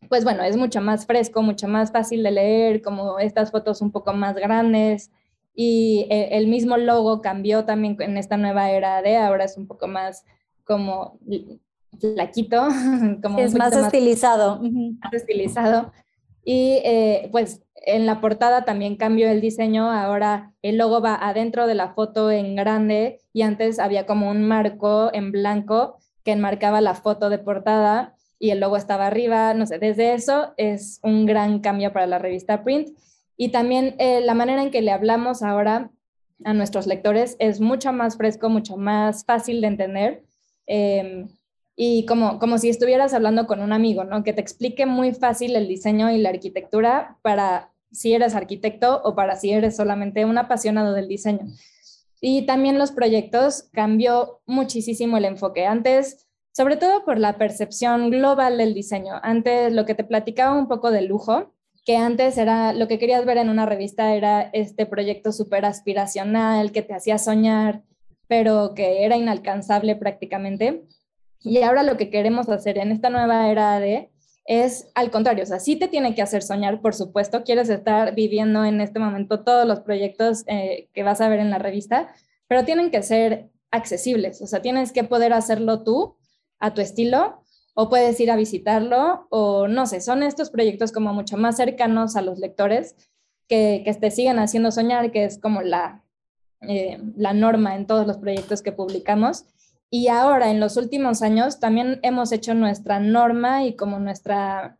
B: pues bueno, es mucho más fresco, mucho más fácil de leer, como estas fotos un poco más grandes, y eh, el mismo logo cambió también en esta nueva era de ahora es un poco más como flaquito, (laughs) como
A: es más estilizado.
B: Más estilizado. Y eh, pues en la portada también cambió el diseño, ahora el logo va adentro de la foto en grande y antes había como un marco en blanco que enmarcaba la foto de portada y el logo estaba arriba, no sé, desde eso es un gran cambio para la revista Print. Y también eh, la manera en que le hablamos ahora a nuestros lectores es mucho más fresco, mucho más fácil de entender. Eh, y como, como si estuvieras hablando con un amigo, ¿no? Que te explique muy fácil el diseño y la arquitectura para si eres arquitecto o para si eres solamente un apasionado del diseño. Y también los proyectos cambió muchísimo el enfoque. Antes, sobre todo por la percepción global del diseño. Antes lo que te platicaba un poco de lujo, que antes era lo que querías ver en una revista era este proyecto súper aspiracional que te hacía soñar, pero que era inalcanzable prácticamente. Y ahora lo que queremos hacer en esta nueva era de es al contrario, o sea, sí te tiene que hacer soñar, por supuesto, quieres estar viviendo en este momento todos los proyectos eh, que vas a ver en la revista, pero tienen que ser accesibles, o sea, tienes que poder hacerlo tú a tu estilo o puedes ir a visitarlo o no sé, son estos proyectos como mucho más cercanos a los lectores que, que te siguen haciendo soñar, que es como la, eh, la norma en todos los proyectos que publicamos y ahora, en los últimos años, también hemos hecho nuestra norma y como nuestra,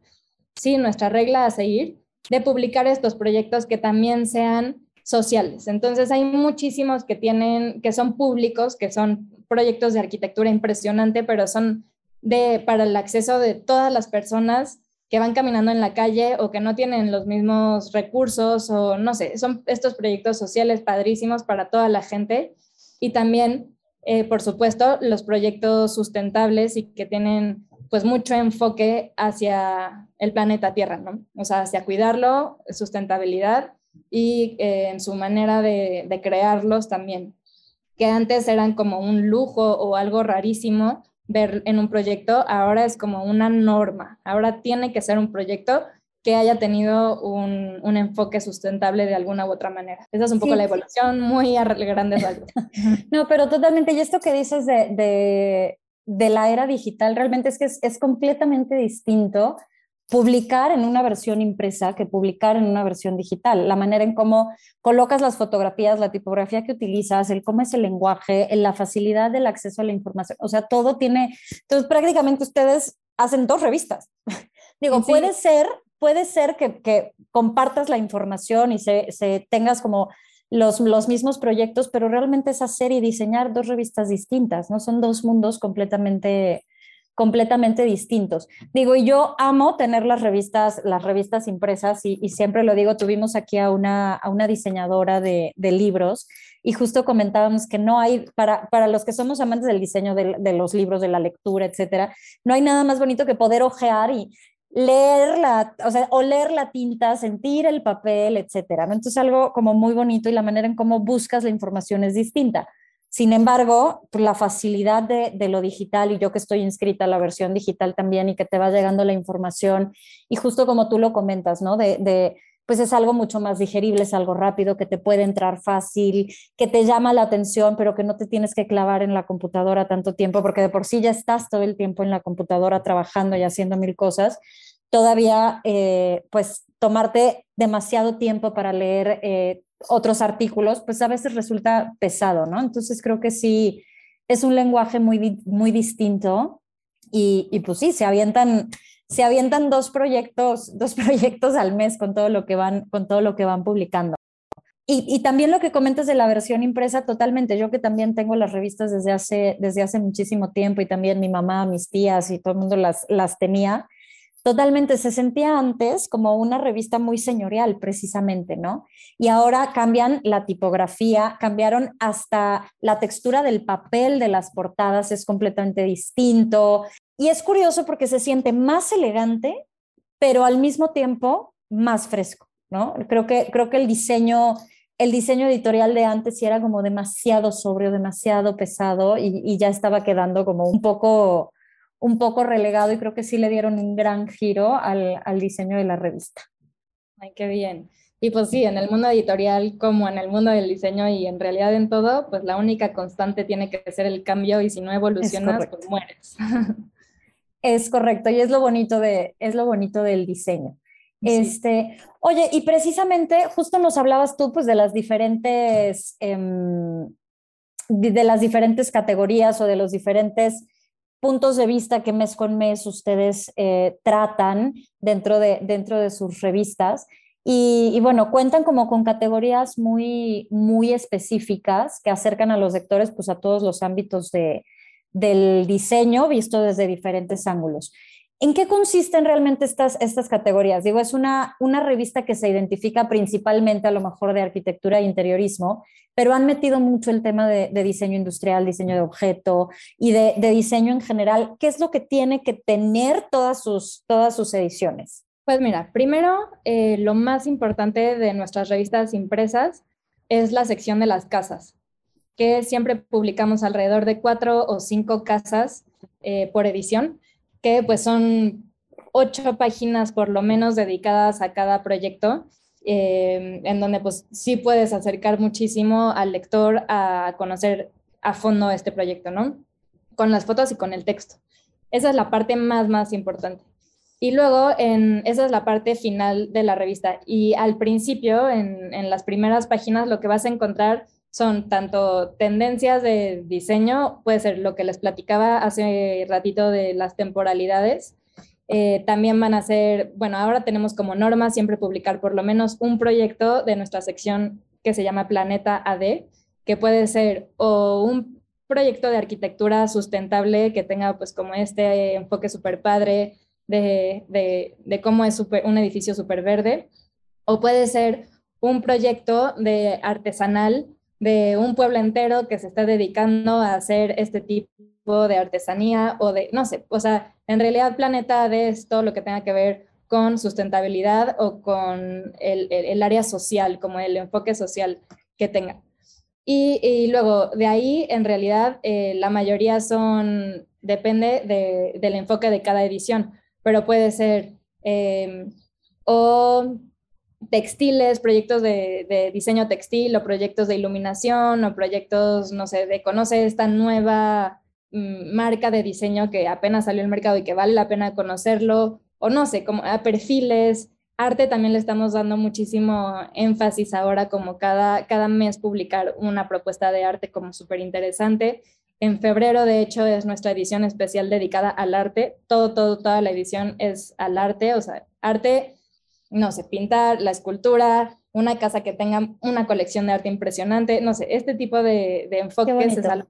B: sí, nuestra regla a seguir de publicar estos proyectos que también sean sociales. Entonces, hay muchísimos que tienen, que son públicos, que son proyectos de arquitectura impresionante, pero son de, para el acceso de todas las personas que van caminando en la calle o que no tienen los mismos recursos o no sé, son estos proyectos sociales padrísimos para toda la gente y también eh, por supuesto, los proyectos sustentables y que tienen pues mucho enfoque hacia el planeta Tierra, ¿no? O sea, hacia cuidarlo, sustentabilidad y eh, en su manera de, de, crearlos también, que antes eran como un lujo o algo rarísimo ver en un proyecto, ahora es como una norma, ahora tiene que ser un proyecto que haya tenido un, un, enfoque sustentable de alguna u otra manera. Esa es un poco la evolución muy a grandes (laughs) rasgos.
A: no, pero totalmente, y esto que dices de, de, de la era digital, realmente es que es, es, completamente distinto publicar en una versión impresa que publicar en una versión digital. La manera en cómo colocas las fotografías, la tipografía que utilizas, el cómo es el lenguaje, la facilidad del acceso a la información, o sea, todo tiene, entonces prácticamente ustedes hacen dos revistas. (laughs) Digo, puede ser puede ser que, compartas la información y se, tengas como los, mismos proyectos, pero realmente es hacer y diseñar dos revistas distintas, ¿no? Son dos mundos completamente, completamente distintos. Digo, y yo amo tener las revistas, las revistas impresas y, siempre lo digo, tuvimos aquí a una, a una diseñadora de, libros y justo comentábamos que no hay, para, para los que somos amantes del diseño de, de, los libros, de la lectura, etcétera, no hay nada más bonito que poder ojear y leer la, o sea, oler la tinta, sentir el papel, etcétera. ¿no? Entonces, algo como muy bonito y la manera en cómo buscas la información es distinta. Sin embargo, pues, la facilidad de, lo digital y yo que estoy inscrita a la versión digital también y que te va llegando la información y justo como tú lo comentas, ¿no? De pues es algo mucho más digerible, es algo rápido, que te puede entrar fácil, que te llama la atención, pero que no te tienes que clavar en la computadora tanto tiempo, porque de por sí ya estás todo el tiempo en la computadora trabajando y haciendo mil cosas. Todavía, eh, pues, tomarte demasiado tiempo para leer eh, otros artículos, pues a veces resulta pesado, ¿no? Entonces creo que sí, es un lenguaje muy, muy distinto y, y pues sí, se avientan se avientan dos proyectos, dos (laughs) proyectos al mes con todo lo que van, con todo lo que van publicando. Y, también lo que comentas de la versión impresa, totalmente. Yo que también tengo las revistas desde hace, desde hace muchísimo tiempo y también mi mamá, mis tías y todo el mundo las, las tenía. Totalmente, se sentía antes como una revista muy señorial, precisamente, ¿no? Y ahora cambian la tipografía, cambiaron hasta la textura del papel de las portadas, es completamente distinto. Y es curioso porque se siente más elegante, pero al mismo tiempo más fresco, ¿no? Creo que, creo que el diseño, el diseño editorial de antes sí era como demasiado sobrio, demasiado pesado y, y ya estaba quedando como un poco un poco relegado y creo que sí le dieron un gran giro al, al diseño de la revista.
B: Ay, qué bien. Y pues sí, en el mundo editorial como en el mundo del diseño y en realidad en todo, pues la única constante tiene que ser el cambio y si no evolucionas, pues mueres.
A: Es correcto y es lo bonito de es lo bonito del diseño. Este, oye, y precisamente justo nos hablabas tú pues de las diferentes em, de las diferentes categorías o de los diferentes puntos de vista que mes con mes ustedes eh, tratan dentro de, dentro de sus revistas. Y, bueno, cuentan como con categorías muy, muy específicas que acercan a los lectores pues, a todos los ámbitos de, del diseño visto desde diferentes ángulos. ¿En qué consisten realmente estas, estas categorías? Digo, es una, una revista que se identifica principalmente a lo mejor de arquitectura e interiorismo, pero han metido mucho el tema de, diseño industrial, diseño de objeto y de, diseño en general. ¿Qué es lo que tiene que tener todas sus, todas sus ediciones?
B: Pues mira, primero, eh, lo más importante de nuestras revistas impresas es la sección de las casas, que siempre publicamos alrededor de cuatro o cinco casas eh, por edición que pues son ocho páginas por lo menos dedicadas a cada proyecto, eh, en donde pues sí puedes acercar muchísimo al lector a conocer a fondo este proyecto, ¿no? Con las fotos y con el texto. Esa es la parte más, más importante. Y luego, en, esa es la parte final de la revista. Y al principio, en, en las primeras páginas, lo que vas a encontrar son tanto tendencias de diseño, puede ser lo que les platicaba hace ratito de las temporalidades. Eh, también van a ser, bueno, ahora tenemos como norma siempre publicar por lo menos un proyecto de nuestra sección que se llama Planeta AD, que puede ser o un proyecto de arquitectura sustentable que tenga pues como este enfoque súper padre de, de, de, cómo es un edificio súper verde, o puede ser un proyecto de artesanal de un pueblo entero que se está dedicando a hacer este tipo de artesanía o de, no sé, o sea, en realidad Planeta de esto lo que tenga que ver con sustentabilidad o con el, área social, como el enfoque social que tenga. Y, luego de ahí, en realidad, eh, la mayoría son, depende del enfoque de cada edición, pero puede ser eh, o textiles, proyectos de, diseño textil o proyectos de iluminación o proyectos, no sé, de conocer esta nueva mm, marca de diseño que apenas salió al mercado y que vale la pena conocerlo, o no sé, como a perfiles. Arte también le estamos dando muchísimo énfasis ahora, como cada, cada mes publicar una propuesta de arte como súper interesante. En febrero, de hecho, es nuestra edición especial dedicada al arte. Todo, todo, toda la edición es al arte, o sea, arte no sé, pintar, la escultura, una casa que tenga una colección de arte impresionante, no sé, este tipo de, de enfoques es algo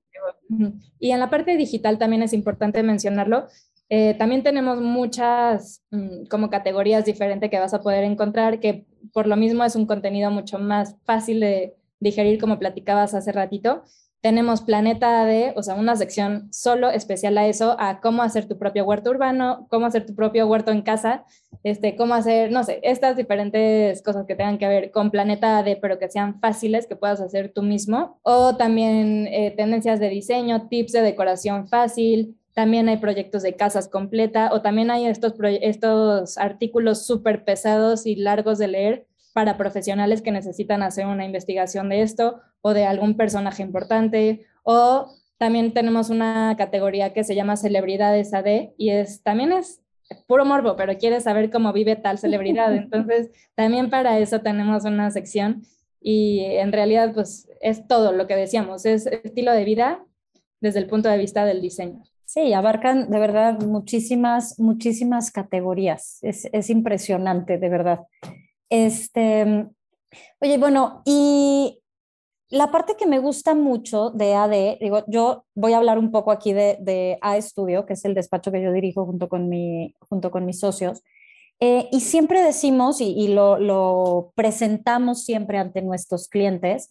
B: Y en la parte digital también es importante mencionarlo. Eh, también tenemos muchas mm, como categorías diferentes que vas a poder encontrar, que por lo mismo es un contenido mucho más fácil de digerir, como platicabas hace ratito. Tenemos Planeta AD, o sea, una sección solo especial a eso, a cómo hacer tu propio huerto urbano, cómo hacer tu propio huerto en casa, este, cómo hacer, no sé, estas diferentes cosas que tengan que ver con Planeta AD, pero que sean fáciles, que puedas hacer tú mismo. O también eh, tendencias de diseño, tips de decoración fácil, también hay proyectos de casas completa o también hay estos, estos artículos súper pesados y largos de leer para profesionales que necesitan hacer una investigación de esto o de algún personaje importante. O también tenemos una categoría que se llama celebridades AD y es también es puro morbo, pero quieres saber cómo vive tal celebridad. (laughs) Entonces, también para eso tenemos una sección y en realidad pues es todo lo que decíamos, es estilo de vida desde el punto de vista del diseño.
A: Sí, abarcan de verdad muchísimas, muchísimas categorías. Es, es impresionante, de verdad. Este, oye, bueno, y la parte que me gusta mucho de AD, digo, yo voy a hablar un poco aquí de, de que es el despacho que yo dirijo junto con, mi, junto con mis socios. Eh, y siempre decimos, y, lo, lo, presentamos siempre ante nuestros clientes,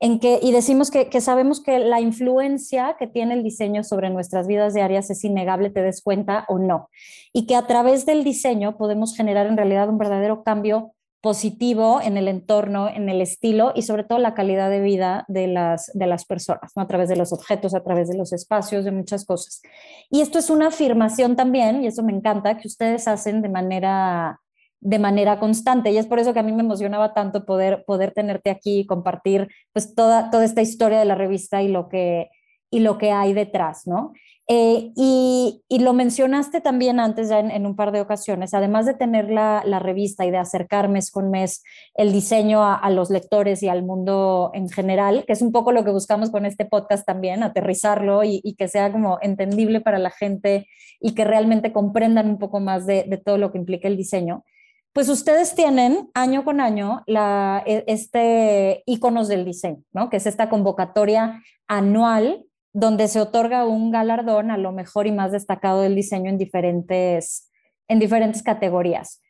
A: en que, y decimos que, que, sabemos que la influencia que tiene el diseño sobre nuestras vidas diarias es innegable, te des cuenta o no, y que a través del diseño podemos generar en realidad un verdadero cambio positivo en el entorno, en el estilo y sobre todo la calidad de vida de las, de las personas, ¿no? a través de los objetos, a través de los espacios, de muchas cosas. Y esto es una afirmación también, y eso me encanta, que ustedes hacen de manera, de manera constante. Y es por eso que a mí me emocionaba tanto poder, poder tenerte aquí y compartir pues, toda, toda esta historia de la revista y lo que, y lo que hay detrás, ¿no? Eh, y, lo mencionaste también antes ya en, un par de ocasiones, además de tener la, revista y de acercar mes con mes el diseño a, los lectores y al mundo en general, que es un poco lo que buscamos con este podcast también, aterrizarlo y, que sea como entendible para la gente y que realmente comprendan un poco más de, todo lo que implica el diseño. Pues ustedes tienen año con año e, este iconos del diseño, ¿no? que es esta convocatoria anual donde se otorga un galardón a lo mejor y más destacado del diseño en diferentes, en diferentes categorías.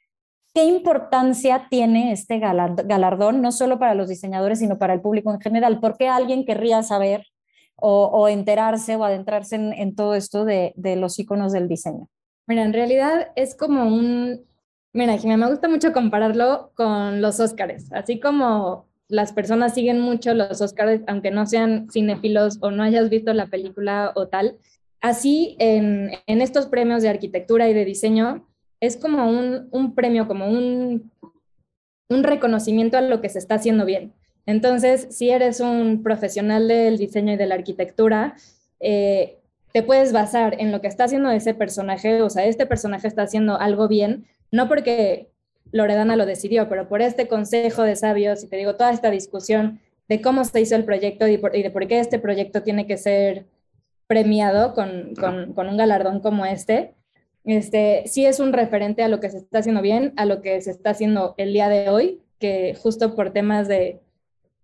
A: ¿Qué importancia tiene este galardón, no solo para los diseñadores, sino para el público en general? ¿Por qué alguien querría saber o, enterarse o adentrarse en, todo esto de, los iconos del diseño?
B: Mira, en realidad es como un... Mira, me gusta mucho compararlo con los Óscares, así como las personas siguen mucho los Oscars, aunque no sean cinéfilos o no hayas visto la película o tal. Así, en, estos premios de arquitectura y de diseño, es como un, premio, como un, un reconocimiento a lo que se está haciendo bien. Entonces, si eres un profesional del diseño y de la arquitectura, eh, te puedes basar en lo que está haciendo ese personaje, o sea, este personaje está haciendo algo bien, no porque Loredana lo decidió, pero por este consejo de sabios y te digo toda esta discusión de cómo se hizo el proyecto y, de por qué este proyecto tiene que ser premiado con, un galardón como este, este, sí es un referente a lo que se está haciendo bien, a lo que se está haciendo el día de hoy, que justo por temas de,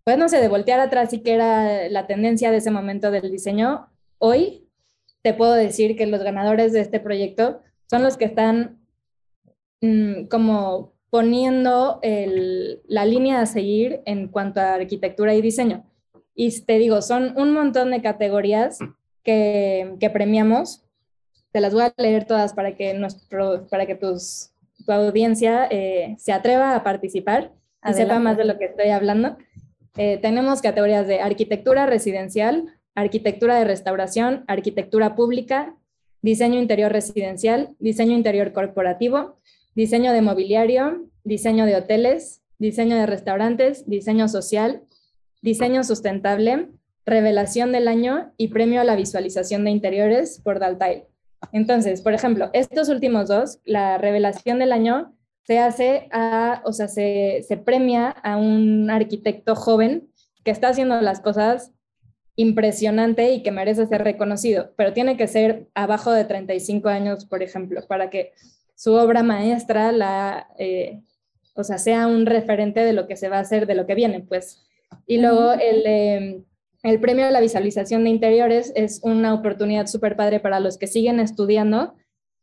B: pues no sé, de voltear atrás y que era la tendencia de ese momento del diseño, hoy te puedo decir que los ganadores de este proyecto son los que están mm, como poniendo la línea a seguir en cuanto a arquitectura y diseño. Y te digo, son un montón de categorías que, premiamos. Te las voy a leer todas para que, nuestro, para que tus, tu audiencia eh, se atreva a participar y sepa más de lo que estoy hablando. Eh, tenemos categorías de arquitectura residencial, arquitectura de restauración, arquitectura pública, diseño interior residencial, diseño interior corporativo, diseño de mobiliario, diseño de hoteles, diseño de restaurantes, diseño social, diseño sustentable, revelación del año y premio a la visualización de interiores por Daltail. Entonces, por ejemplo, estos últimos dos, la revelación del año se hace a, o sea, se, se premia a un arquitecto joven que está haciendo las cosas impresionante y que merece ser reconocido, pero tiene que ser abajo de 35 años, por ejemplo, para que su obra maestra la, eh, o sea, sea un referente de lo que se va a hacer, de lo que viene, pues. Y luego el, el premio a la visualización de interiores es una oportunidad súper padre para los que siguen estudiando,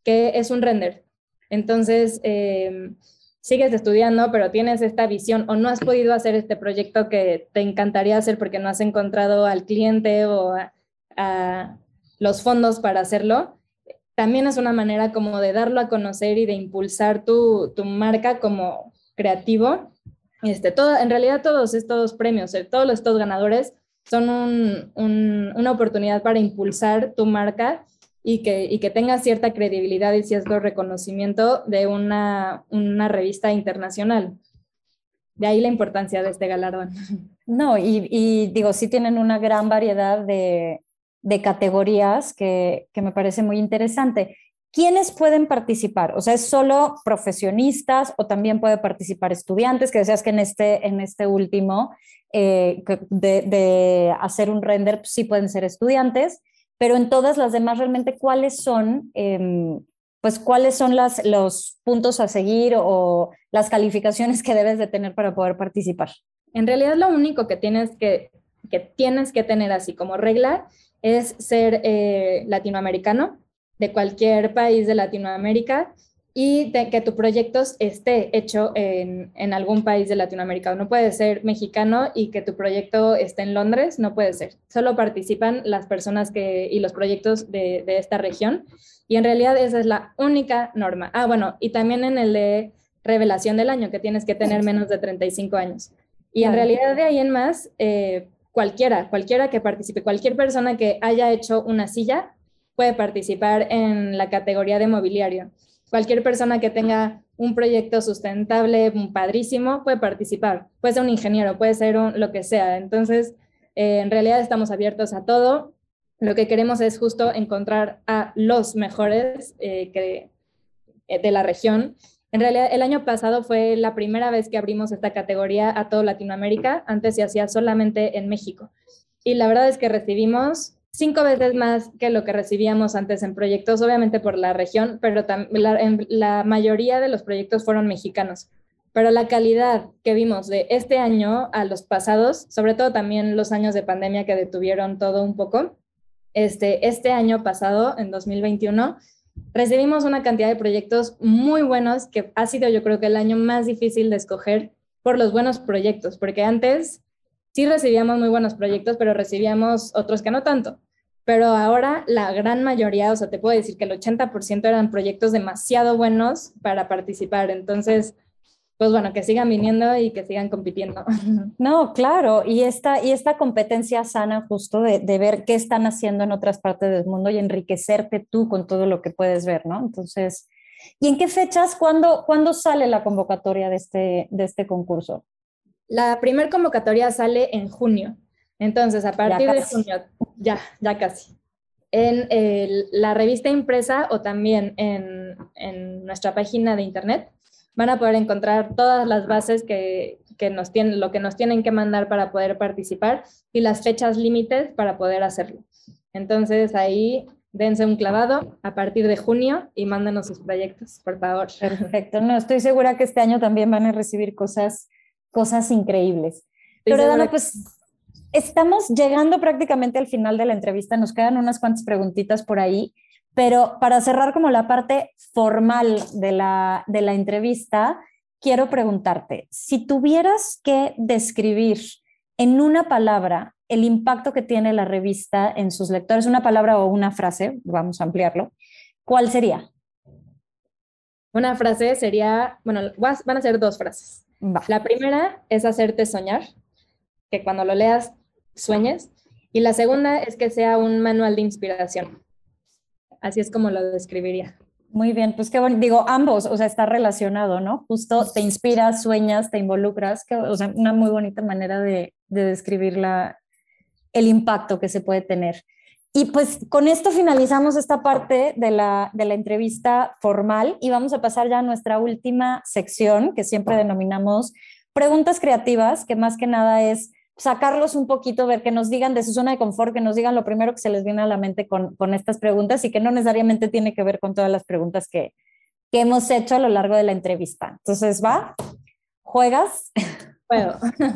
B: que es un render. Entonces, eh, sigues estudiando, pero tienes esta visión o no has podido hacer este proyecto que te encantaría hacer porque no has encontrado al cliente o a, los fondos para hacerlo, también es una manera como de darlo a conocer y de impulsar tu, marca como creativo. Este, todo, en realidad todos estos premios, eh, todos estos ganadores son una oportunidad para impulsar tu marca y que, y que tenga cierta credibilidad y cierto reconocimiento de una, una revista internacional. De ahí la importancia de este galardón.
A: No, y, y digo, sí tienen una gran variedad de, de categorías que, que, me parece muy interesante. ¿Quiénes pueden participar? O sea, ¿es solo profesionistas o también puede participar estudiantes? Que decías que en este, en este último, eh, de, de, hacer un render, pues sí pueden ser estudiantes pero en todas las demás realmente cuáles son, em, pues cuáles son las, los puntos a seguir o las calificaciones que debes de tener para poder participar.
B: En realidad lo único que tienes que, que tienes que tener así como regla es ser eh, latinoamericano de cualquier país de Latinoamérica y que tu proyecto esté hecho en, en, algún país de Latinoamérica. No puede ser mexicano y que tu proyecto esté en Londres, no puede ser. Solo participan las personas que, y los proyectos de, de esta región. Y en realidad esa es la única norma. Ah, bueno, y también en el de revelación del año, que tienes que tener menos de 35 años. Y en realidad de ahí en más, eh, cualquiera, cualquiera que participe, cualquier persona que haya hecho una silla puede participar en la categoría de mobiliario cualquier persona que tenga un proyecto sustentable, padrísimo, puede participar. Puede ser un ingeniero, puede ser lo que sea. Entonces, eh, en realidad estamos abiertos a todo. Lo que queremos es justo encontrar a los mejores eh, eh, de la región. En realidad, el año pasado fue la primera vez que abrimos esta categoría a toda Latinoamérica. Antes se hacía solamente en México. Y la verdad es que recibimos cinco veces más que lo que recibíamos antes en proyectos, obviamente por la región, pero la, la mayoría de los proyectos fueron mexicanos. Pero la calidad que vimos de este año a los pasados, sobre todo también los años de pandemia que detuvieron todo un poco, este, este año pasado, en 2021, recibimos una cantidad de proyectos muy buenos que ha sido yo creo que el año más difícil de escoger por los buenos proyectos, porque antes sí recibíamos muy buenos proyectos, pero recibíamos otros que no tanto. Pero ahora la gran mayoría, o sea, te puedo decir que el 80% eran proyectos demasiado buenos para participar. Entonces, pues bueno, que sigan viniendo y que sigan compitiendo. (laughs)
A: No, claro, y esta, y esta competencia sana justo de, de, ver qué están haciendo en otras partes del mundo y enriquecerte tú con todo lo que puedes ver, ¿no? Entonces, ¿y en qué fechas, cuándo, ¿cuándo sale la convocatoria de este, de este concurso?
B: La primer convocatoria sale en junio. Entonces, a partir de junio, ya, ya casi. En la revista impresa o también en, en, nuestra página de internet van a poder encontrar todas las bases que, que nos tienen, lo que nos tienen que mandar para poder participar y las fechas límites para poder hacerlo. Entonces ahí dense un clavado a partir de junio y mándenos sus proyectos, por favor.
A: Perfecto. No, estoy segura que este año también van a recibir cosas cosas increíbles. Loredana, pues estamos llegando prácticamente al final de la entrevista, nos quedan unas cuantas preguntitas por ahí, pero para cerrar como la parte formal de la, de la entrevista, quiero preguntarte, si tuvieras que describir en una palabra el impacto que tiene la revista en sus lectores, una palabra o una frase, vamos a ampliarlo, ¿cuál sería?
B: Una frase sería, bueno, van a ser dos frases. La primera es hacerte soñar, que cuando lo leas sueñes. Y la segunda es que sea un manual de inspiración. Así es como lo describiría.
A: Muy bien, pues qué bueno. Digo, ambos, o sea, está relacionado, ¿no? Justo te inspiras, sueñas, te involucras, que, o sea, una muy bonita manera de, de describir la, el impacto que se puede tener. Y pues con esto finalizamos esta parte de la, de la entrevista formal y vamos a pasar ya a nuestra última sección que siempre denominamos preguntas creativas, que más que nada es sacarlos un poquito, ver que nos digan de su zona de confort, que nos digan lo primero que se les viene a la mente con, con estas preguntas y que no necesariamente tiene que ver con todas las preguntas que, que hemos hecho a lo largo de la entrevista. Entonces, ¿va? ¿Juegas?
B: Juego.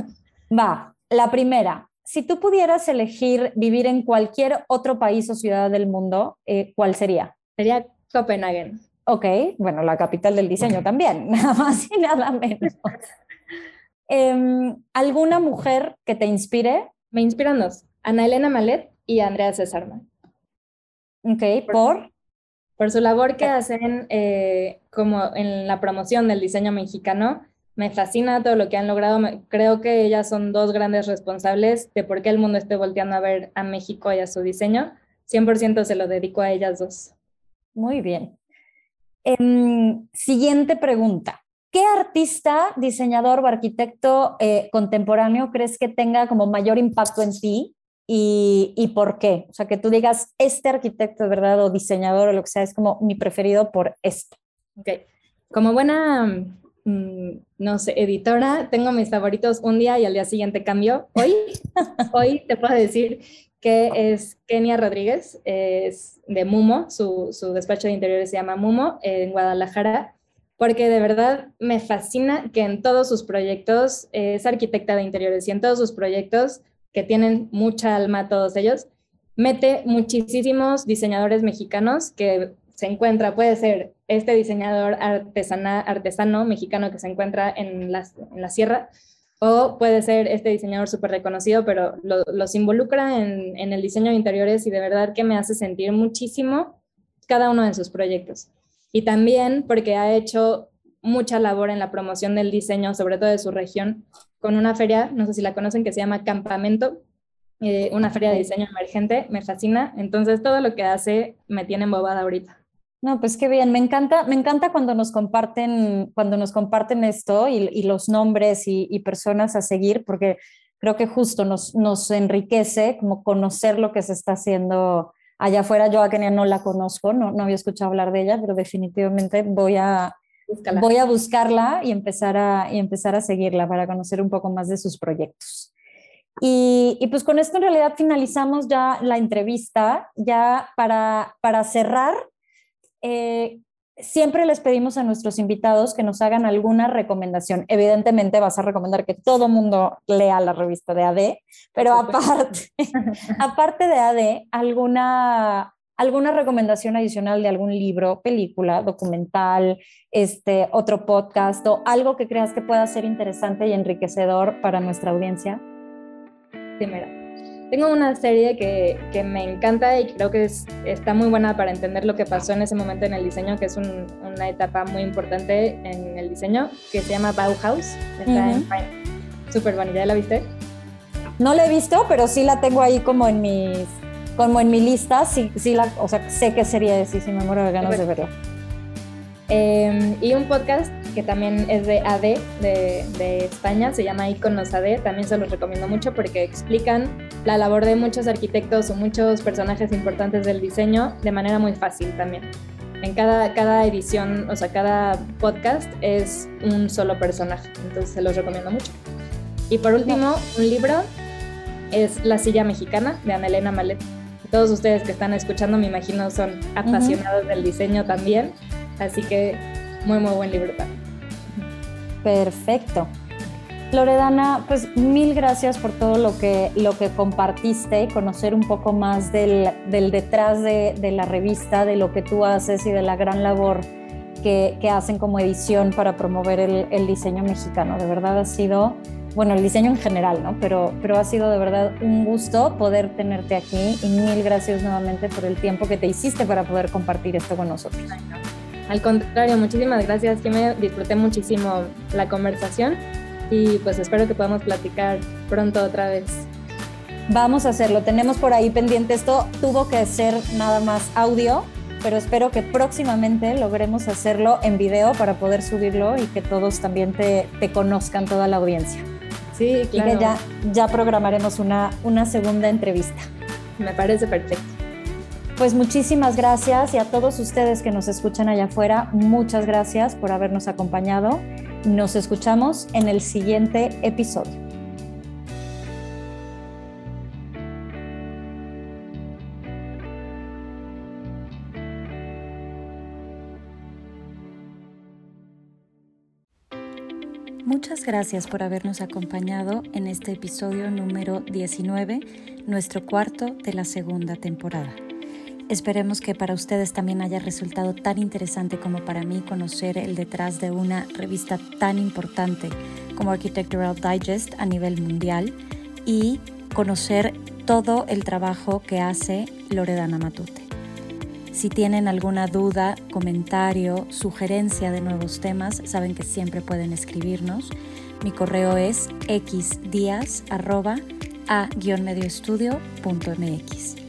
B: (laughs)
A: Va. La primera, si tú pudieras elegir vivir en cualquier otro país o ciudad del mundo, eh, ¿cuál sería?
B: Sería Copenhague.
A: Ok, bueno, la capital del diseño también, (laughs) nada más y nada menos. Em, ¿Alguna mujer que te inspire?
B: Me inspiran dos, Ana Elena Malet y Andrea Cesarman.
A: Ok, ¿por?
B: Por su labor que hacen eh, como en la promoción del diseño mexicano. Me fascina todo lo que han logrado. Creo que ellas son dos grandes responsables de por qué el mundo esté volteando a ver a México y a su diseño. 100% se lo dedico a ellas dos.
A: Muy bien. Em, siguiente pregunta. ¿Qué artista, diseñador o arquitecto eh, contemporáneo crees que tenga como mayor impacto en ti y, y, por qué? O sea, que tú digas, este arquitecto de verdad o diseñador o lo que sea es como mi preferido por esto.
B: Ok. Como buena, mm, no sé, editora, tengo mis favoritos un día y al día siguiente cambio. Hoy, (laughs) hoy te puedo decir que es Kenia Rodríguez, es de Mumo, su, su despacho de interiores se llama Mumo, en Guadalajara porque de verdad me fascina que en todos sus proyectos, es arquitecta de interiores y en todos sus proyectos, que tienen mucha alma todos ellos, mete muchísimos diseñadores mexicanos que se encuentra, puede ser este diseñador artesana, artesano mexicano que se encuentra en la, en la sierra, o puede ser este diseñador súper reconocido, pero los involucra en, en el diseño de interiores y de verdad que me hace sentir muchísimo cada uno de sus proyectos y también porque ha hecho mucha labor en la promoción del diseño, sobre todo de su región, con una feria, no sé si la conocen, que se llama Campamento, eh, una feria de diseño emergente, me fascina, entonces todo lo que hace me tiene embobada ahorita.
A: No, pues qué bien, me encanta, me encanta cuando nos comparten, cuando nos comparten esto y, los nombres y, y, personas a seguir, porque creo que justo nos, nos enriquece como conocer lo que se está haciendo allá afuera. Yo a Kenia no la conozco, no, no había escuchado hablar de ella, pero definitivamente voy a, voy a buscarla y empezar a, y empezar a seguirla para conocer un poco más de sus proyectos. Y, y, pues con esto en realidad finalizamos ya la entrevista. Ya para, para cerrar, eh, siempre les pedimos a nuestros invitados que nos hagan alguna recomendación. Evidentemente vas a recomendar que todo mundo lea la revista de AD, pero aparte, (laughs) aparte de AD, alguna, alguna recomendación adicional de algún libro, película, documental, este, otro podcast o algo que creas que pueda ser interesante y enriquecedor para nuestra audiencia.
B: Primero. Tengo una serie que, que, me encanta y creo que es, está muy buena para entender lo que pasó en ese momento en el diseño, que es un, una etapa muy importante en el diseño, que se llama Bauhaus. Está en Súper buena, ¿ya la viste?
A: No la he visto, pero sí la tengo ahí como en mis como en mi lista, sí, sí la, o sea, sé qué serie es y sí me muero de ganas de verla.
B: Eh, y un podcast que también es de AD, de, de, España, se llama Iconos AD, también se los recomiendo mucho porque explican la labor de muchos arquitectos o muchos personajes importantes del diseño de manera muy fácil también. En cada, cada edición, o sea, cada podcast es un solo personaje, entonces se los recomiendo mucho. Y por último, un libro es La silla mexicana de Ana Elena Malet. Todos ustedes que están escuchando, me imagino, son apasionados del diseño también, así que muy, muy buen libro también.
A: Perfecto. Loredana, pues mil gracias por todo lo que, lo que compartiste, conocer un poco más del, del detrás de, de, la revista, de lo que tú haces y de la gran labor que, que hacen como edición para promover el, el, diseño mexicano. De verdad ha sido, bueno, el diseño en general, ¿no? Pero, pero ha sido de verdad un gusto poder tenerte aquí y mil gracias nuevamente por el tiempo que te hiciste para poder compartir esto con nosotros.
B: Al contrario, muchísimas gracias, que me disfruté muchísimo la conversación y pues espero que podamos platicar pronto otra vez.
A: Vamos a hacerlo, tenemos por ahí pendiente, esto tuvo que ser nada más audio, pero espero que próximamente logremos hacerlo en video para poder subirlo y que todos también te, te conozcan, toda la audiencia.
B: Sí, claro.
A: Y que ya, ya programaremos una, una segunda entrevista.
B: Me parece perfecto.
A: Pues muchísimas gracias y a todos ustedes que nos escuchan allá afuera, muchas gracias por habernos acompañado. Nos escuchamos en el siguiente episodio. Muchas gracias por habernos acompañado en este episodio número 19, nuestro cuarto de la segunda temporada. Esperemos que para ustedes también haya resultado tan interesante como para mí conocer el detrás de una revista tan importante como Architectural Digest a nivel mundial y conocer todo el trabajo que hace Loredana Matute. Si tienen alguna duda, comentario, sugerencia de nuevos temas, saben que siempre pueden escribirnos. Mi correo es xdias.a-medioestudio.mx.